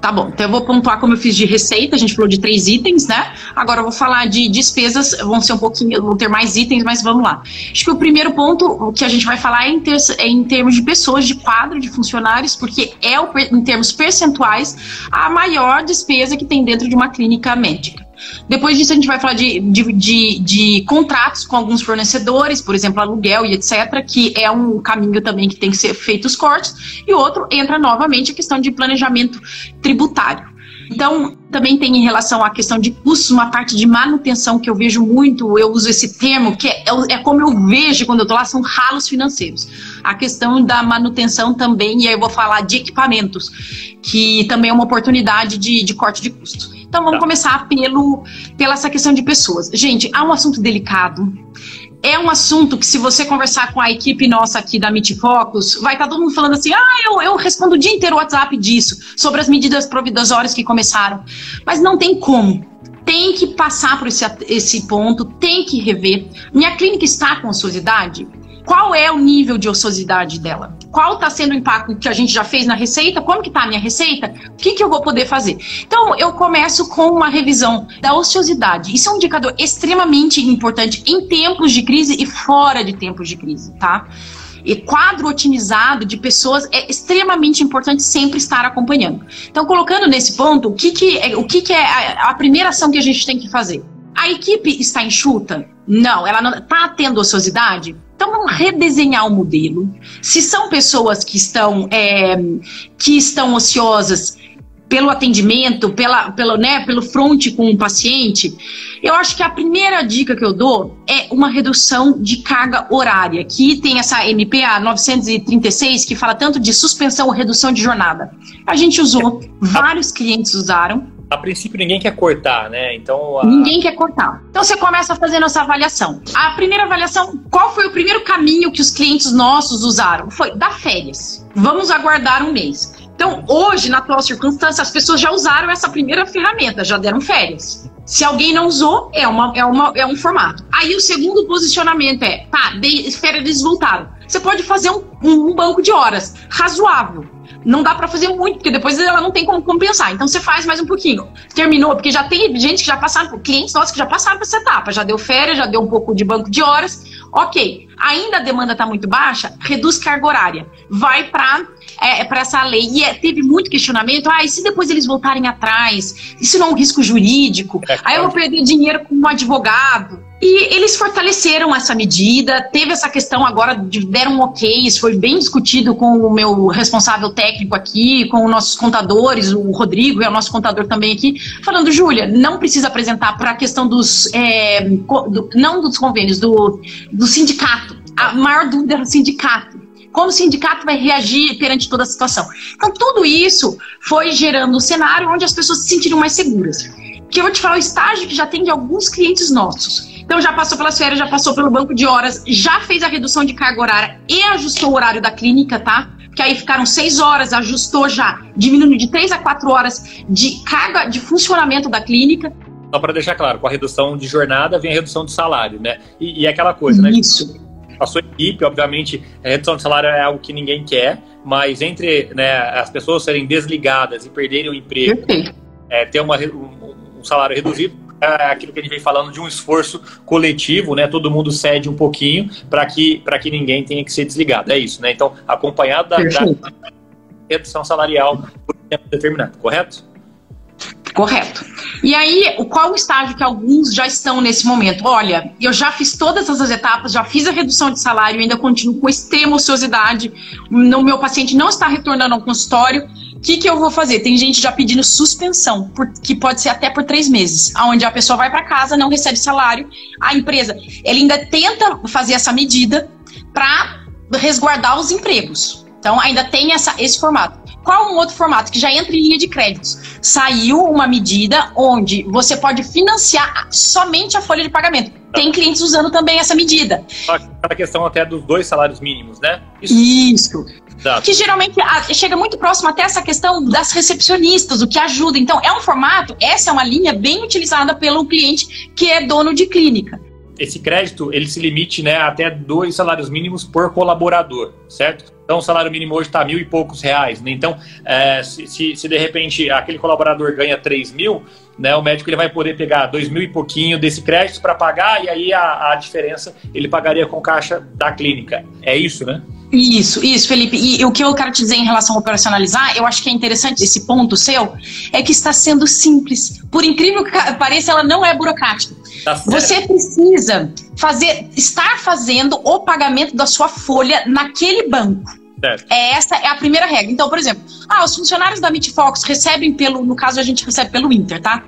Tá bom, então eu vou pontuar como eu fiz de receita, a gente falou de três itens, né? Agora eu vou falar de despesas, vão ser um pouquinho, vão ter mais itens, mas vamos lá. Acho que o primeiro ponto que a gente vai falar é em, ter, é em termos de pessoas, de quadro de funcionários, porque é, o, em termos percentuais, a maior despesa que tem dentro de uma clínica médica. Depois disso, a gente vai falar de, de, de, de, contratos com alguns fornecedores, por exemplo, aluguel e etc., que é um caminho também que tem que ser feito os cortes. E outro entra novamente a questão de planejamento tributário. Então, também tem em relação à questão de custos, uma parte de manutenção que eu vejo muito, eu uso esse termo, que é, é como eu vejo quando eu estou lá, são ralos financeiros. A questão da manutenção também, e aí eu vou falar de equipamentos, que também é uma oportunidade de, de corte de custos. Então vamos tá. começar pelo, pela essa questão de pessoas. Gente, há um assunto delicado. É um assunto que, se você conversar com a equipe nossa aqui da Meet vai estar tá todo mundo falando assim: ah, eu, eu respondo o dia inteiro o WhatsApp disso, sobre as medidas provisórias que começaram. Mas não tem como tem que passar por esse, esse ponto, tem que rever. Minha clínica está com ociosidade? qual é o nível de ociosidade dela? Qual está sendo o impacto que a gente já fez na receita? Como que está a minha receita? O que, que eu vou poder fazer? Então, eu começo com uma revisão da ociosidade. Isso é um indicador extremamente importante em tempos de crise e fora de tempos de crise, tá? quadro otimizado de pessoas é extremamente importante sempre estar acompanhando. Então, colocando nesse ponto, o que, que, é, o que, que é a, a primeira ação que a gente tem que fazer? A equipe está enxuta? Não. Ela não está tendo ociosidade? Então vamos redesenhar o modelo. Se são pessoas que estão é, que estão ociosas pelo atendimento, pela, pelo, né, pelo front com o paciente, eu acho que a primeira dica que eu dou é uma redução de carga horária, que tem essa MPA 936 que fala tanto de suspensão ou redução de jornada. A gente usou, vários clientes usaram. A princípio ninguém quer cortar, né? Então a... ninguém quer cortar. Então você começa fazendo essa avaliação. A primeira avaliação, qual foi o primeiro caminho que os clientes nossos usaram? Foi dar férias. Vamos aguardar um mês. Então, hoje, na atual circunstância, as pessoas já usaram essa primeira ferramenta, já deram férias. Se alguém não usou, é, uma, é, uma, é um formato. Aí o segundo posicionamento é, tá, de, férias voltaram. Você pode fazer um, um, banco de horas razoável. Não dá para fazer muito, porque depois ela não tem como compensar. Então você faz mais um pouquinho. Terminou, porque já tem gente que já passaram, clientes nossos que já passaram por essa etapa. Já deu férias, já deu um pouco de banco de horas. Ok. Ainda a demanda está muito baixa, reduz carga horária. Vai para é, para essa lei. E é, teve muito questionamento. Ah, e se depois eles voltarem atrás? Isso não é um risco jurídico? É, Aí eu vou perder dinheiro com um advogado. E eles fortaleceram essa medida, teve essa questão agora, de, deram um ok, isso foi bem discutido com o meu responsável técnico aqui, com os nossos contadores, o Rodrigo é o nosso contador também aqui, falando, Júlia, não precisa apresentar para a questão dos, é, do, não dos convênios, do, do sindicato. A maior dúvida era o sindicato como o sindicato vai reagir perante toda a situação. Então, tudo isso foi gerando um cenário onde as pessoas se sentiriam mais seguras. Que eu vou te falar o estágio que já tem de alguns clientes nossos. Então, já passou pelas férias, já passou pelo banco de horas, já fez a redução de carga horária e ajustou o horário da clínica, tá? que aí ficaram seis horas, ajustou já, diminuindo de três a quatro horas de carga de funcionamento da clínica. Só para deixar claro, com a redução de jornada vem a redução de salário, né? E, e aquela coisa, né? Isso a sua equipe, obviamente, a redução de salário é algo que ninguém quer, mas entre né, as pessoas serem desligadas e perderem o emprego, é, ter uma, um, um salário reduzido, é aquilo que a gente vem falando de um esforço coletivo, né? Todo mundo cede um pouquinho para que, que ninguém tenha que ser desligado. É isso, né? Então, acompanhado da, da redução salarial por tempo determinado, correto? Correto. E aí, qual o estágio que alguns já estão nesse momento? Olha, eu já fiz todas essas etapas, já fiz a redução de salário, ainda continuo com extrema ociosidade. O meu paciente não está retornando ao consultório. O que, que eu vou fazer? Tem gente já pedindo suspensão, por, que pode ser até por três meses, onde a pessoa vai para casa, não recebe salário, a empresa ele ainda tenta fazer essa medida para resguardar os empregos. Então, ainda tem essa, esse formato. Qual um outro formato que já entra em linha de créditos? Saiu uma medida onde você pode financiar somente a folha de pagamento. Tem clientes usando também essa medida. A questão até dos dois salários mínimos, né? Isso. Isso. Exato. Que geralmente chega muito próximo até essa questão das recepcionistas, o que ajuda. Então, é um formato, essa é uma linha bem utilizada pelo cliente que é dono de clínica esse crédito ele se limite né, até dois salários mínimos por colaborador, certo? Então o salário mínimo hoje está mil e poucos reais. Né? Então, é, se, se, se, de repente aquele colaborador ganha três mil, né, o médico ele vai poder pegar dois mil e pouquinho desse crédito para pagar e aí a, a diferença ele pagaria com caixa da clínica. É isso, né? Isso, isso, Felipe. E o que eu quero te dizer em relação a operacionalizar, eu acho que é interessante esse ponto seu, é que está sendo simples. Por incrível que pareça, ela não é burocrática. Tá Você precisa fazer, estar fazendo o pagamento da sua folha naquele banco. Certo. É, essa é a primeira regra. Então, por exemplo, ah, os funcionários da Fox recebem pelo, no caso a gente recebe pelo Inter, tá?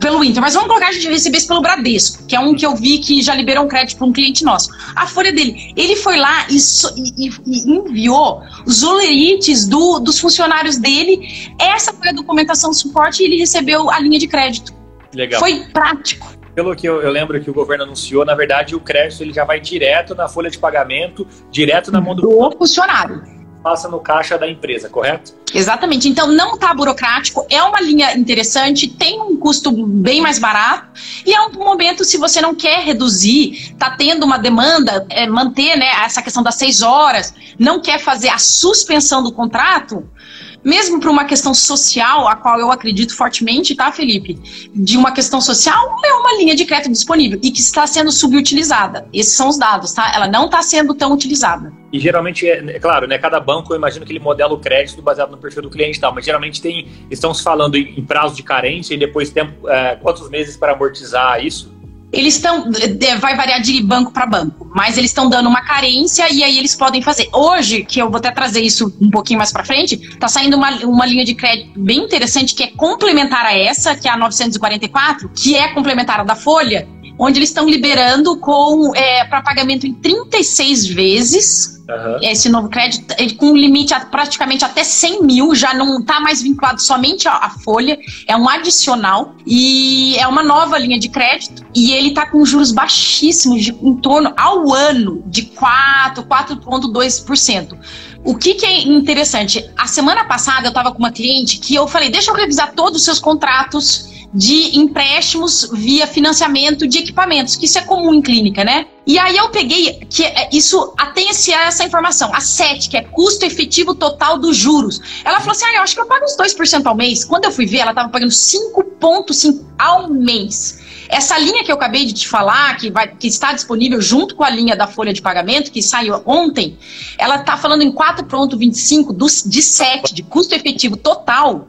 Pelo Inter, mas vamos colocar a gente recebesse pelo Bradesco, que é um que eu vi que já liberou um crédito para um cliente nosso. A folha dele, ele foi lá e, e, e enviou os olerites do, dos funcionários dele. Essa foi a documentação suporte e ele recebeu a linha de crédito. Legal. Foi prático pelo que eu, eu, lembro que o governo anunciou, na verdade o crédito ele já vai direto na folha de pagamento, direto na mão do, do funcionário. Passa no caixa da empresa, correto? Exatamente. Então não está burocrático, é uma linha interessante, tem um custo bem mais barato e é um momento se você não quer reduzir, está tendo uma demanda, é, manter né, essa questão das seis horas, não quer fazer a suspensão do contrato, mesmo para uma questão social, a qual eu acredito fortemente, tá, Felipe? De uma questão social, é uma linha de crédito disponível e que está sendo subutilizada. Esses são os dados, tá? Ela não está sendo tão utilizada. E geralmente, é, é, claro, né, cada banco eu imagino que ele modela o crédito baseado no perfil do cliente e tal, mas geralmente tem, estão se falando em, em prazo de carência e depois tempo, é, quantos meses para amortizar isso? Eles estão, vai variar de banco para banco, mas eles estão dando uma carência e aí eles podem fazer. Hoje, que eu vou até trazer isso um pouquinho mais para frente, está saindo uma, uma linha de crédito bem interessante que é complementar a essa, que é a 944, que é complementar a da Folha, onde eles estão liberando com é, para pagamento em 36 vezes. Uhum. Esse novo crédito com limite a, praticamente até 100 mil, já não está mais vinculado somente à, folha, é um adicional e é uma nova linha de crédito e ele está com juros baixíssimos, de, em torno ao ano de 4, 4,2%. O que, que, é interessante? A semana passada eu estava com uma cliente que eu falei: deixa eu revisar todos os seus contratos de empréstimos via financiamento de equipamentos, que isso é comum em clínica, né? E aí eu peguei que é, isso tem essa informação, a 7, que é custo efetivo total dos juros. Ela falou assim: ah, eu acho que eu pago uns 2% ao mês. Quando eu fui ver, ela estava pagando 5,5% ao mês. Essa linha que eu acabei de te falar, que, vai, que está disponível junto com a linha da folha de pagamento, que saiu ontem, ela está falando em 4,25 de 7, de custo efetivo total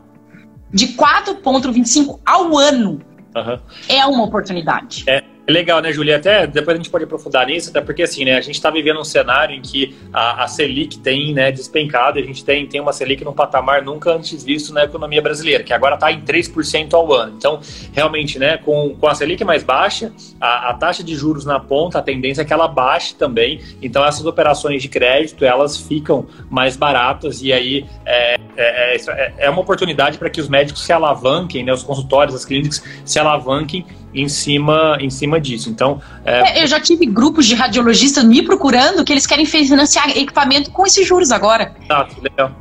de 4,25 ao ano uhum. é uma oportunidade. É. É legal, né, Julia? Até depois a gente pode aprofundar nisso, até porque assim, né, a gente está vivendo um cenário em que a, a, Selic tem né, despencado, a gente tem, tem uma Selic num patamar nunca antes visto na economia brasileira, que agora está em 3% ao ano. Então, realmente, né, com, com a Selic mais baixa, a, a, taxa de juros na ponta, a tendência é que ela baixe também. Então, essas operações de crédito, elas ficam mais baratas e aí é, é, é, é uma oportunidade para que os médicos se alavanquem, né, os consultórios, as clínicas se alavanquem em cima, em cima disso. Então, é... eu já tive grupos de radiologistas me procurando que eles querem financiar equipamento com esses juros agora. Exato, legal.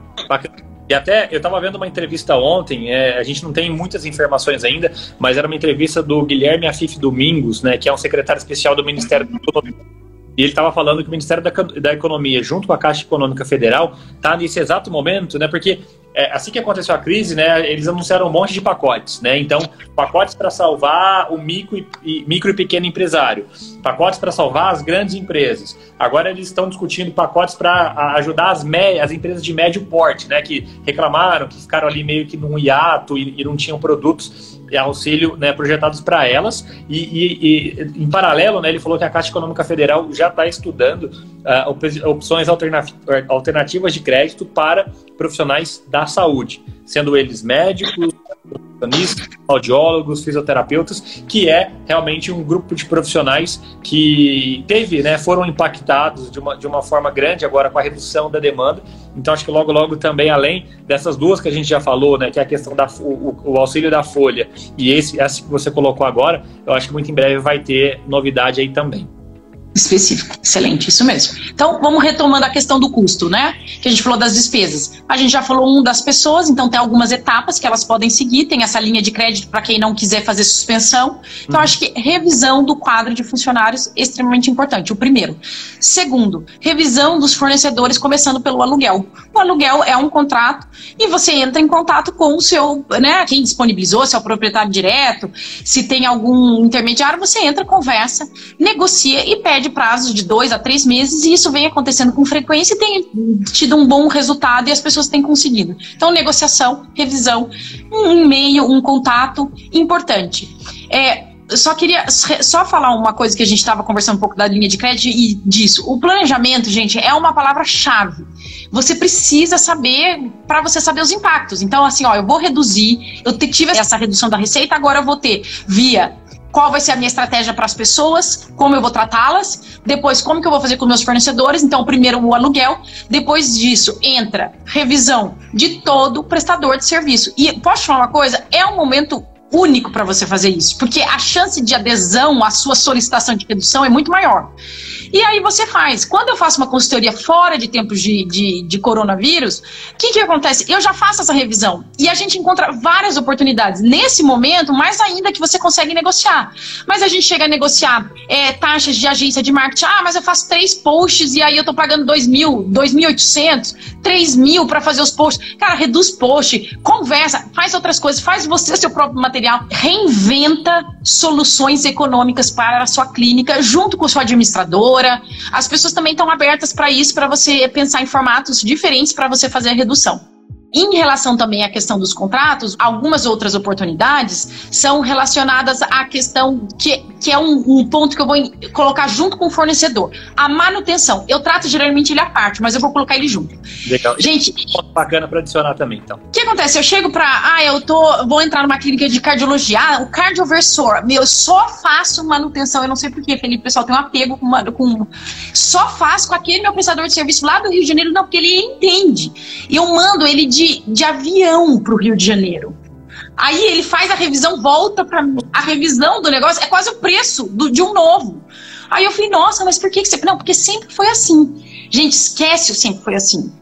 E até eu estava vendo uma entrevista ontem, é, a gente não tem muitas informações ainda, mas era uma entrevista do Guilherme Afif Domingos, né, que é um secretário especial do Ministério da Economia. E ele estava falando que o Ministério da, da, Economia, junto com a Caixa Econômica Federal, está nesse exato momento, né? Porque é, assim que aconteceu a crise, né, eles anunciaram um monte de pacotes, né? Então, pacotes para salvar o micro e, micro e pequeno empresário, pacotes para salvar as grandes empresas. Agora eles estão discutindo pacotes para ajudar as, as empresas de médio porte, né, que reclamaram, que ficaram ali meio que num hiato e, e não tinham produtos e auxílio né, projetados para elas. E, e, e, em paralelo, né, ele falou que a Caixa Econômica Federal já está estudando uh, opções alternativas de crédito para profissionais da saúde, sendo eles médicos, audiólogos, fisioterapeutas, que é realmente um grupo de profissionais que teve, né, foram impactados de uma, de uma forma grande agora com a redução da demanda. Então acho que logo logo também além dessas duas que a gente já falou, né, que é a questão da o, o auxílio da folha e esse essa que você colocou agora, eu acho que muito em breve vai ter novidade aí também específico. Excelente, isso mesmo. Então, vamos retomando a questão do custo, né? Que a gente falou das despesas. A gente já falou um das pessoas, então tem algumas etapas que elas podem seguir, tem essa linha de crédito para quem não quiser fazer suspensão. Então, uhum. acho que revisão do quadro de funcionários é extremamente importante. O primeiro. Segundo, revisão dos fornecedores, começando pelo aluguel. O aluguel é um contrato e você entra em contato com o seu, né? Quem disponibilizou, se é o proprietário direto, se tem algum intermediário, você entra, conversa, negocia e pede prazos de dois a três meses e isso vem acontecendo com frequência e tem tido um bom resultado e as pessoas têm conseguido. Então, negociação, revisão, um e-mail, um contato importante. É, só queria só falar uma coisa que a gente estava conversando um pouco da linha de crédito e disso. O planejamento, gente, é uma palavra-chave. Você precisa saber para você saber os impactos. Então, assim, ó, eu vou reduzir, eu tive essa redução da receita, agora eu vou ter via qual vai ser a minha estratégia para as pessoas, como eu vou tratá-las, depois como que eu vou fazer com meus fornecedores, então primeiro o aluguel, depois disso entra revisão de todo prestador de serviço. E posso te falar uma coisa? É um momento único para você fazer isso, porque a chance de adesão à sua solicitação de redução é muito maior. E aí você faz. Quando eu faço uma consultoria fora de tempos de, de, de coronavírus, o que, que acontece? Eu já faço essa revisão e a gente encontra várias oportunidades. Nesse momento, mais ainda que você consegue negociar. Mas a gente chega a negociar é, taxas de agência de marketing. Ah, mas eu faço três posts e aí eu tô pagando dois mil, dois mil oitocentos, três mil para fazer os posts. Cara, reduz post, conversa, faz outras coisas, faz você seu próprio material material, reinventa soluções econômicas para a sua clínica, junto com sua administradora. As pessoas também estão abertas para isso, para você pensar em formatos diferentes para você fazer a redução. Em relação também à questão dos contratos, algumas outras oportunidades são relacionadas à questão que, que é um, um, ponto que eu vou colocar junto com o fornecedor. A manutenção. Eu trato geralmente ele à parte, mas eu vou colocar ele junto. Legal. Gente, ponto bacana para adicionar também, então. O que acontece? Eu chego para, ah, eu tô, vou entrar numa clínica de cardiologia, ah, o cardioversor. Meu, eu só faço manutenção. Eu não sei porquê, Felipe, o pessoal tem um apego com, com só faço com aquele meu prestador de serviço lá do Rio de Janeiro, não, porque ele entende. Eu mando ele de de, avião para o Rio de Janeiro. Aí ele faz a revisão, volta para a revisão do negócio, é quase o preço do, de um novo. Aí eu falei, nossa, mas por que, que você. Não, porque sempre foi assim. Gente, esquece o sempre foi assim.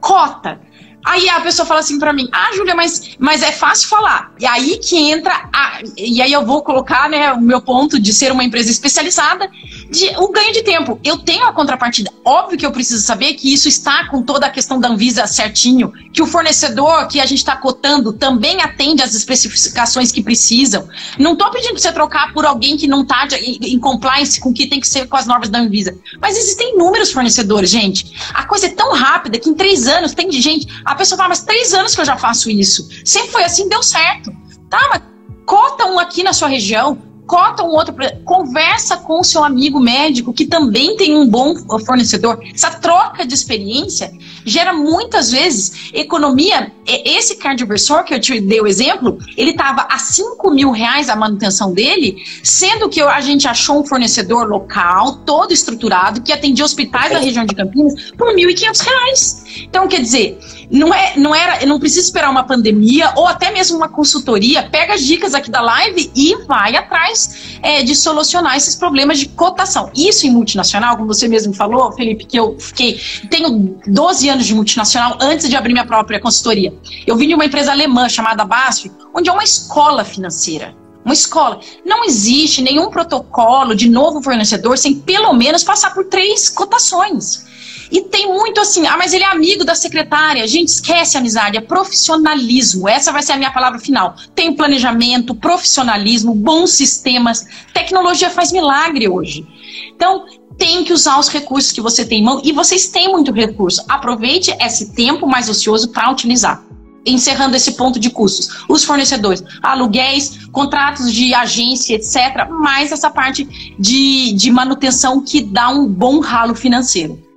Cota. Aí a pessoa fala assim para mim: Ah, Júlia, mas, mas é fácil falar. E aí que entra. A, e aí eu vou colocar né, o meu ponto de ser uma empresa especializada, de, o ganho de tempo. Eu tenho a contrapartida. Óbvio que eu preciso saber que isso está com toda a questão da Anvisa certinho, que o fornecedor que a gente está cotando também atende às especificações que precisam. Não estou pedindo para você trocar por alguém que não está em, compliance com o que tem que ser com as normas da Anvisa. Mas existem inúmeros fornecedores, gente. A coisa é tão rápida que em três anos tem gente a pessoa fala, mas três anos que eu já faço isso. Sempre foi assim, deu certo. Tá, mas cota um aqui na sua região, cota um outro, conversa com o seu amigo médico que também tem um bom fornecedor. Essa troca de experiência gera muitas vezes economia. Esse cardioversor que eu te dei o exemplo, ele estava a 5 mil reais a manutenção dele, sendo que a gente achou um fornecedor local, todo estruturado, que atendia hospitais da região de Campinas por 1.500 reais. Então, quer dizer, não, é, não era, não precisa esperar uma pandemia ou até mesmo uma consultoria. Pega as dicas aqui da live e vai atrás é, de solucionar esses problemas de cotação. Isso em multinacional, como você mesmo falou, Felipe, que eu fiquei. Tenho 12 anos de multinacional antes de abrir minha própria consultoria. Eu vim de uma empresa alemã chamada BASF, onde é uma escola financeira. Uma escola. Não existe nenhum protocolo de novo fornecedor sem pelo menos passar por três cotações. E tem muito assim, ah, mas ele é amigo da secretária. Gente, esquece amizade, é profissionalismo. Essa vai ser a minha palavra final. Tem planejamento, profissionalismo, bons sistemas. Tecnologia faz milagre hoje. Então, tem que usar os recursos que você tem em mão e vocês têm muito recurso. Aproveite esse tempo mais ocioso para utilizar. Encerrando esse ponto de custos, os fornecedores, aluguéis, contratos de agência, etc., mais essa parte de, de manutenção que dá um bom ralo financeiro.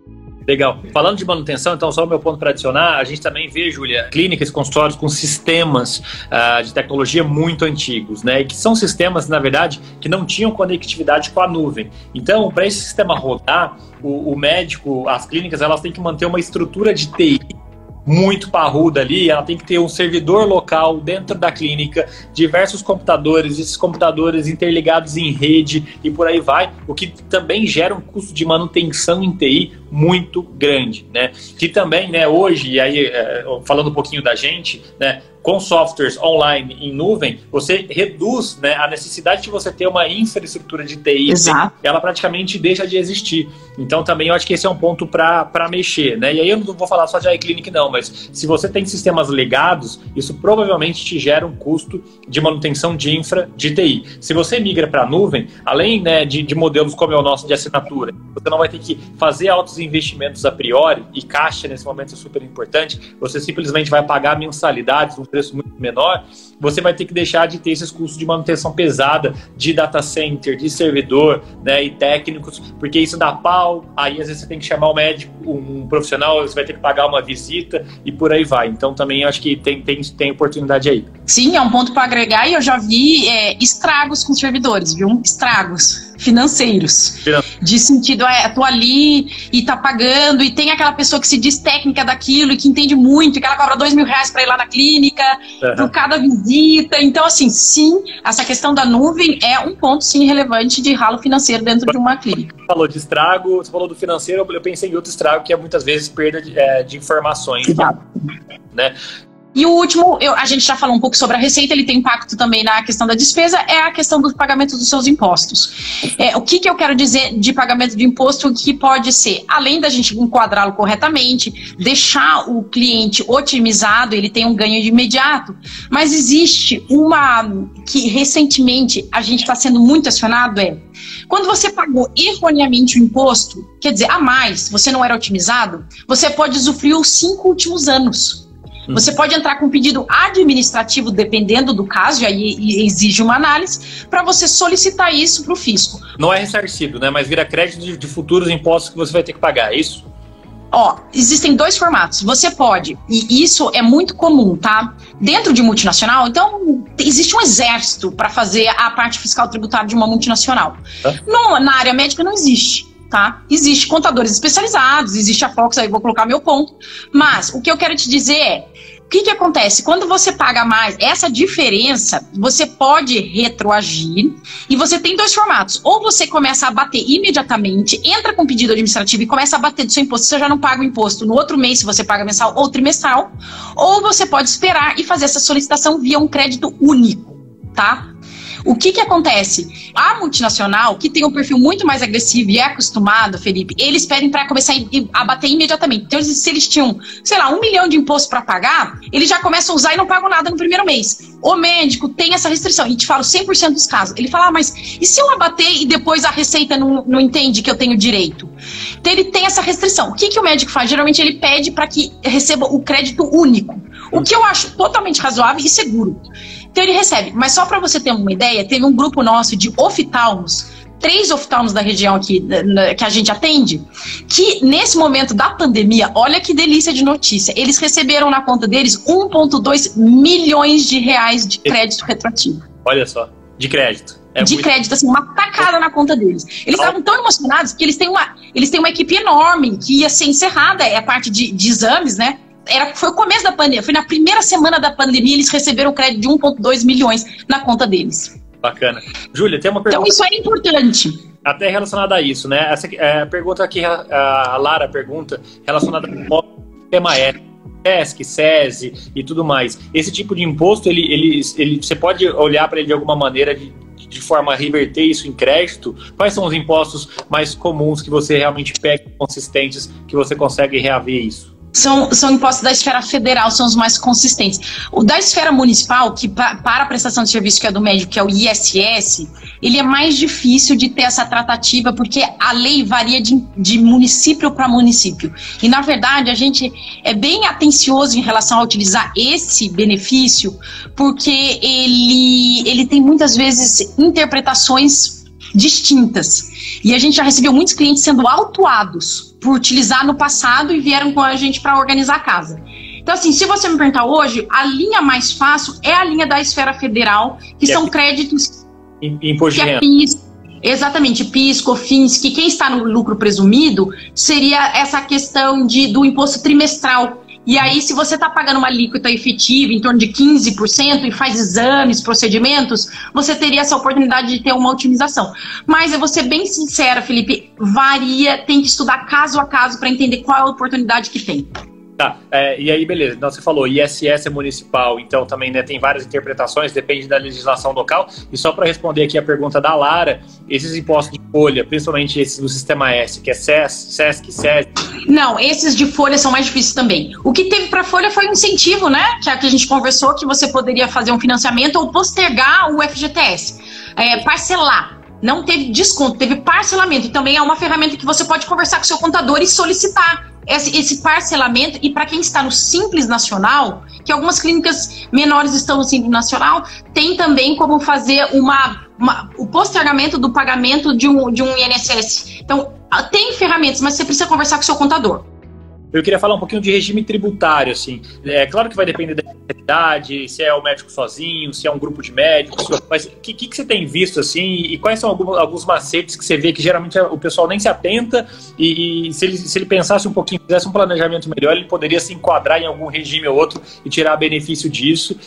Legal. Falando de manutenção, então, só o meu ponto para adicionar, a gente também vê, Júlia, clínicas, consultórios com sistemas uh, de tecnologia muito antigos, né? E que são sistemas, na verdade, que não tinham conectividade com a nuvem. Então, para esse sistema rodar, o, o médico, as clínicas, elas têm que manter uma estrutura de TI muito parruda ali, ela tem que ter um servidor local dentro da clínica, diversos computadores, esses computadores interligados em rede e por aí vai, o que também gera um custo de manutenção em TI muito grande, né? Que também, né, hoje, e aí é, falando um pouquinho da gente, né, com softwares online em nuvem, você reduz né, a necessidade de você ter uma infraestrutura de TI. Exato. Ela praticamente deixa de existir. Então, também eu acho que esse é um ponto para mexer. Né? E aí eu não vou falar só de iClinic, não, mas se você tem sistemas legados, isso provavelmente te gera um custo de manutenção de infra de TI. Se você migra para a nuvem, além né, de, de modelos como é o nosso de assinatura, você não vai ter que fazer altos investimentos a priori, e caixa nesse momento é super importante, você simplesmente vai pagar mensalidades, um preço muito menor, você vai ter que deixar de ter esses custos de manutenção pesada de data center, de servidor, né, e técnicos, porque isso dá pau, aí às vezes você tem que chamar um médico, um profissional, você vai ter que pagar uma visita e por aí vai. Então também acho que tem, tem, tem oportunidade aí. Sim, é um ponto para agregar e eu já vi é, estragos com servidores, viu? Estragos financeiros. De sentido, é, tô ali e tá pagando, e tem aquela pessoa que se diz técnica daquilo e que entende muito, e que ela cobra dois mil reais para ir lá na clínica, uhum. por cada visita. Então, assim, sim, essa questão da nuvem é um ponto, sim, relevante de ralo financeiro dentro de uma clínica. Você falou de estrago, você falou do financeiro, eu pensei em outro estrago, que é muitas vezes perda de, é, de informações. Exato. Né? E o último, eu, a gente já falou um pouco sobre a receita, ele tem impacto também na questão da despesa, é a questão do pagamento dos seus impostos. É, o que, que eu quero dizer de pagamento de imposto que pode ser, além da gente enquadrá-lo corretamente, deixar o cliente otimizado, ele tem um ganho de imediato, mas existe uma que recentemente a gente está sendo muito acionado, é quando você pagou erroneamente o imposto, quer dizer, a mais, você não era otimizado, você pode usufruir os cinco últimos anos. Uhum. Você pode entrar com um pedido administrativo, dependendo do caso, e aí exige uma análise, para você solicitar isso para o fisco. Não é ressarcido, né? Mas vira crédito de, de futuros impostos que você vai ter que pagar, é isso? Ó, existem dois formatos. Você pode, e isso é muito comum, tá? Dentro de multinacional, então existe um exército para fazer a parte fiscal tributária de uma multinacional. No, na área médica não existe tá? Existe contadores especializados, existe a Fox, aí vou colocar meu ponto. Mas o que eu quero te dizer é, o que, que acontece? Quando você paga mais, essa diferença, você pode retroagir e você tem dois formatos. Ou você começa a bater imediatamente, entra com pedido administrativo e começa a bater do seu imposto, você já não paga o imposto no outro mês, se você paga mensal ou trimestral. Ou você pode esperar e fazer essa solicitação via um crédito único, tá? O que que acontece? A multinacional, que tem um perfil muito mais agressivo e é acostumado, Felipe, eles pedem para começar a bater imediatamente. Então, se eles tinham, sei lá, um milhão de imposto para pagar, eles já começam a usar e não pagam nada no primeiro mês. O médico tem essa restrição, e te falo 100% dos casos. Ele fala, ah, mas e se eu abater e depois a receita não, não entende que eu tenho direito? Então, ele tem essa restrição. O que, que o médico faz? Geralmente, ele pede para que receba o crédito único. O que eu acho totalmente razoável e seguro. Então ele recebe. Mas só para você ter uma ideia, teve um grupo nosso de oftalmos, três oftalmos da região aqui que a gente atende, que nesse momento da pandemia, olha que delícia de notícia, eles receberam na conta deles 1,2 milhões de reais de crédito retroativo. Olha só, de crédito. É de muito... crédito, assim, uma tacada na conta deles. Eles estavam tão emocionados que eles têm, uma, eles têm uma equipe enorme que ia ser encerrada, é a parte de, de exames, né? Era, foi o começo da pandemia, foi na primeira semana da pandemia, eles receberam o crédito de 1,2 milhões na conta deles. Bacana. Júlia, tem uma pergunta. Então, isso é importante. Até relacionada a isso, né? Essa é, pergunta que a, a Lara pergunta, relacionada ao tema é. SESC, SESI e tudo mais. Esse tipo de imposto, ele, ele, ele, você pode olhar para ele de alguma maneira de, de forma a reverter isso em crédito? Quais são os impostos mais comuns que você realmente pega consistentes que você consegue reaver isso? São, são impostos da esfera federal, são os mais consistentes. O da esfera municipal, que para a prestação de serviço que é do médico, que é o ISS, ele é mais difícil de ter essa tratativa, porque a lei varia de, de município para município. E, na verdade, a gente é bem atencioso em relação a utilizar esse benefício, porque ele, ele tem muitas vezes interpretações distintas. E a gente já recebeu muitos clientes sendo autuados por utilizar no passado e vieram com a gente para organizar a casa. Então, assim, se você me perguntar hoje, a linha mais fácil é a linha da esfera federal, que, são créditos. Imposto de PIS, Exatamente, PIS, COFINS, que quem está no lucro presumido seria essa questão de, do imposto trimestral, e aí, se você está pagando uma alíquota efetiva em torno de 15% e faz exames, procedimentos, você teria essa oportunidade de ter uma otimização. Mas eu vou ser bem sincera, Felipe, varia, tem que estudar caso a caso para entender qual é a oportunidade que tem. Tá, é, e aí beleza, então você falou ISS é municipal, então também né, tem várias interpretações, depende da legislação local. E só para responder aqui a pergunta da Lara, esses impostos de folha, principalmente esses do Sistema S, que é SES, SESC, SES. Não, esses de folha são mais difíceis também. O que teve para folha foi um incentivo, né? Que é a que a gente conversou, que você poderia fazer um financiamento ou postergar o FGTS, é, parcelar não teve desconto, teve parcelamento. E também é uma ferramenta que você pode conversar com seu contador e solicitar esse, esse parcelamento. E para quem está no Simples Nacional, que algumas clínicas menores estão no Simples Nacional, tem também como fazer uma, uma, o postergamento do pagamento de um, de um INSS. Então, tem ferramentas, mas você precisa conversar com seu contador. Eu queria falar um pouquinho de regime tributário, assim. É claro que vai depender da idade, se é o médico sozinho, se é um grupo de médicos, mas o que, que, que, você tem visto, assim, e quais são alguns, alguns macetes que você vê que geralmente o pessoal nem se atenta e, e se, ele, se ele pensasse um pouquinho, fizesse um planejamento melhor, ele poderia se enquadrar em algum regime ou outro e tirar benefício disso?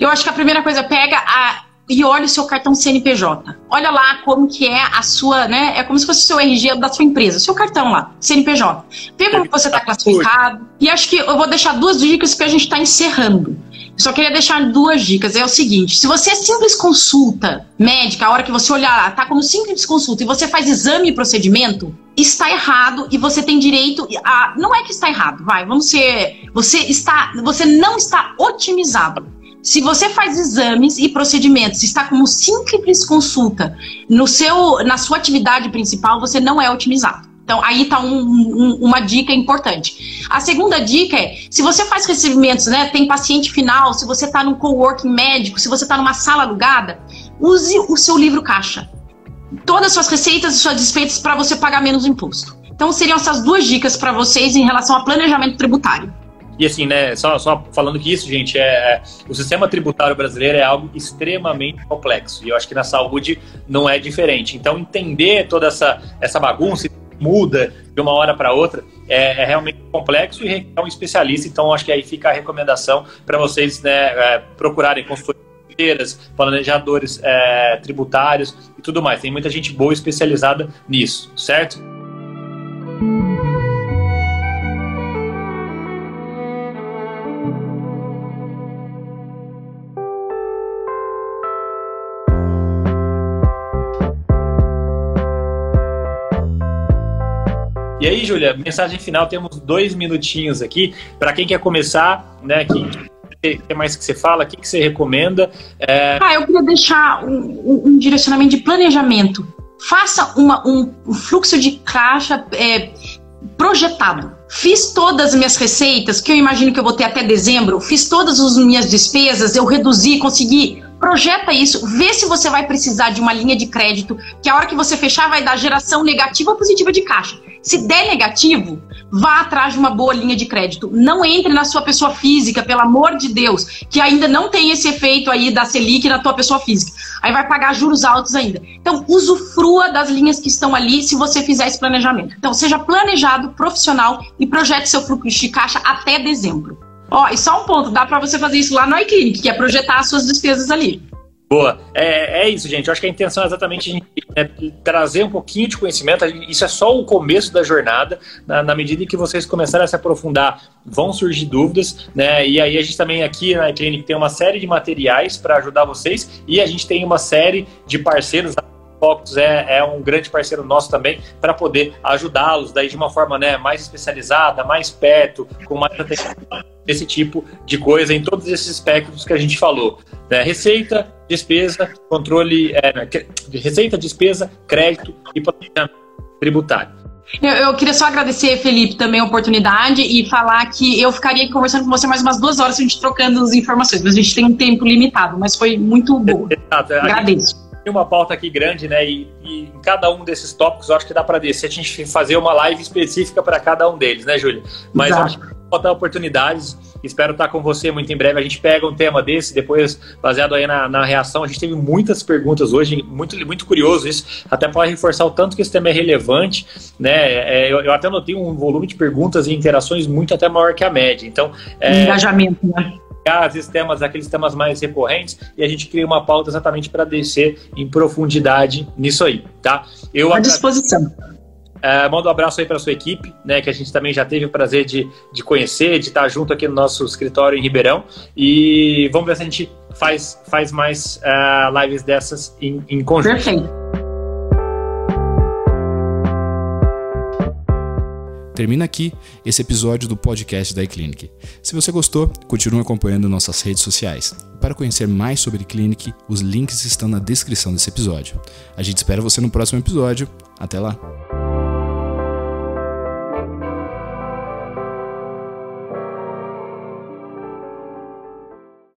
Eu acho que a primeira coisa, pega a, e olha o seu cartão CNPJ. Olha lá como que é a sua, né? É como se fosse o seu RG da sua empresa, seu cartão lá, CNPJ. Vê como você está classificado. E acho que eu vou deixar duas dicas que a gente está encerrando. Só queria deixar duas dicas. É o seguinte: se você é simples consulta médica, a hora que você olhar, tá como simples consulta e você faz exame e procedimento, está errado e você tem direito a. Não é que está errado, vai, vamos ser. Você está. Você não está otimizado. Se você faz exames e procedimentos, está como simples consulta no seu, na sua atividade principal, você não é otimizado. Então, aí está um, um, uma dica importante. A segunda dica é: se você faz recebimentos, né, tem paciente final, se você está num coworking médico, se você está numa sala alugada, use o seu livro caixa. Todas as suas receitas e suas despesas para você pagar menos imposto. Então, seriam essas duas dicas para vocês em relação a planejamento tributário. E assim, né, só, só falando que isso, gente, é, é, o sistema tributário brasileiro é algo extremamente complexo. E eu acho que na saúde não é diferente. Então, entender toda essa, essa bagunça muda de uma hora para outra, é, é, realmente complexo e requer um especialista. Então, acho que aí fica a recomendação para vocês né, é, procurarem consultorias, planejadores é, tributários e tudo mais. Tem muita gente boa especializada nisso, certo? Júlia, mensagem final, temos dois minutinhos aqui. Para quem quer começar, né? Que, que mais que você fala? O que, que você recomenda? É... Ah, eu queria deixar um, um, direcionamento de planejamento. Faça uma, um, um fluxo de caixa é, projetado. Fiz todas as minhas receitas, que eu imagino que eu vou ter até dezembro, fiz todas as minhas despesas, eu reduzi, consegui projeta isso, vê se você vai precisar de uma linha de crédito, que a hora que você fechar vai dar geração negativa ou positiva de caixa. Se der negativo, vá atrás de uma boa linha de crédito. Não entre na sua pessoa física, pelo amor de Deus, que ainda não tem esse efeito aí da Selic na tua pessoa física. Aí vai pagar juros altos ainda. Então, usufrua das linhas que estão ali se você fizer esse planejamento. Então, seja planejado, profissional e projete seu fluxo de caixa até dezembro. Ó, e só um ponto, dá para você fazer isso lá no iClinic, que é projetar as suas despesas ali. Boa. É, é isso, gente. Eu acho que a intenção é exatamente né, trazer um pouquinho de conhecimento. Isso é só o começo da jornada. Na, na, medida em que vocês começarem a se aprofundar, vão surgir dúvidas, né? E aí a gente também aqui na Clinic tem uma série de materiais para ajudar vocês e a gente tem uma série de parceiros. Focus é, é um grande parceiro nosso também para poder ajudá-los daí de uma forma né, mais especializada, mais perto, com mais atenção esse tipo de coisa em todos esses aspectos que a gente falou. Né? Receita, despesa, controle, é, né, receita, despesa, crédito e planejamento tributário. Eu, eu, queria só agradecer, Felipe, também a oportunidade e falar que eu ficaria conversando com você mais umas duas horas a gente trocando as informações, mas a gente tem um tempo limitado, mas foi muito bom. Exato. Agradeço tem uma pauta aqui grande, né? E, e, em cada um desses tópicos, eu acho que dá para descer a gente fazer uma live específica para cada um deles, né, Júlia? Mas Exato. acho que faltar oportunidades. Espero estar com você muito em breve. A gente pega um tema desse, depois, baseado aí na, na reação. A gente teve muitas perguntas hoje, muito, muito curioso isso, até para reforçar o tanto que esse tema é relevante. Né? É, eu, eu, até notei um volume de perguntas e interações muito até maior que a média. Então, é, engajamento, né? Às vezes temas, aqueles temas mais recorrentes, e a gente cria uma pauta exatamente para descer em profundidade nisso aí, tá? Eu à disposição. É, manda um abraço aí para sua equipe, né? Que a gente também já teve o prazer de, de conhecer, de estar junto aqui no nosso escritório em Ribeirão. E vamos ver se a gente faz, faz mais uh, lives dessas em, em conjunto. Perfeito. Termina aqui esse episódio do podcast da iClinic. Se você gostou, continue acompanhando nossas redes sociais. Para conhecer mais sobre iClinic, os links estão na descrição desse episódio. A gente espera você no próximo episódio. Até lá!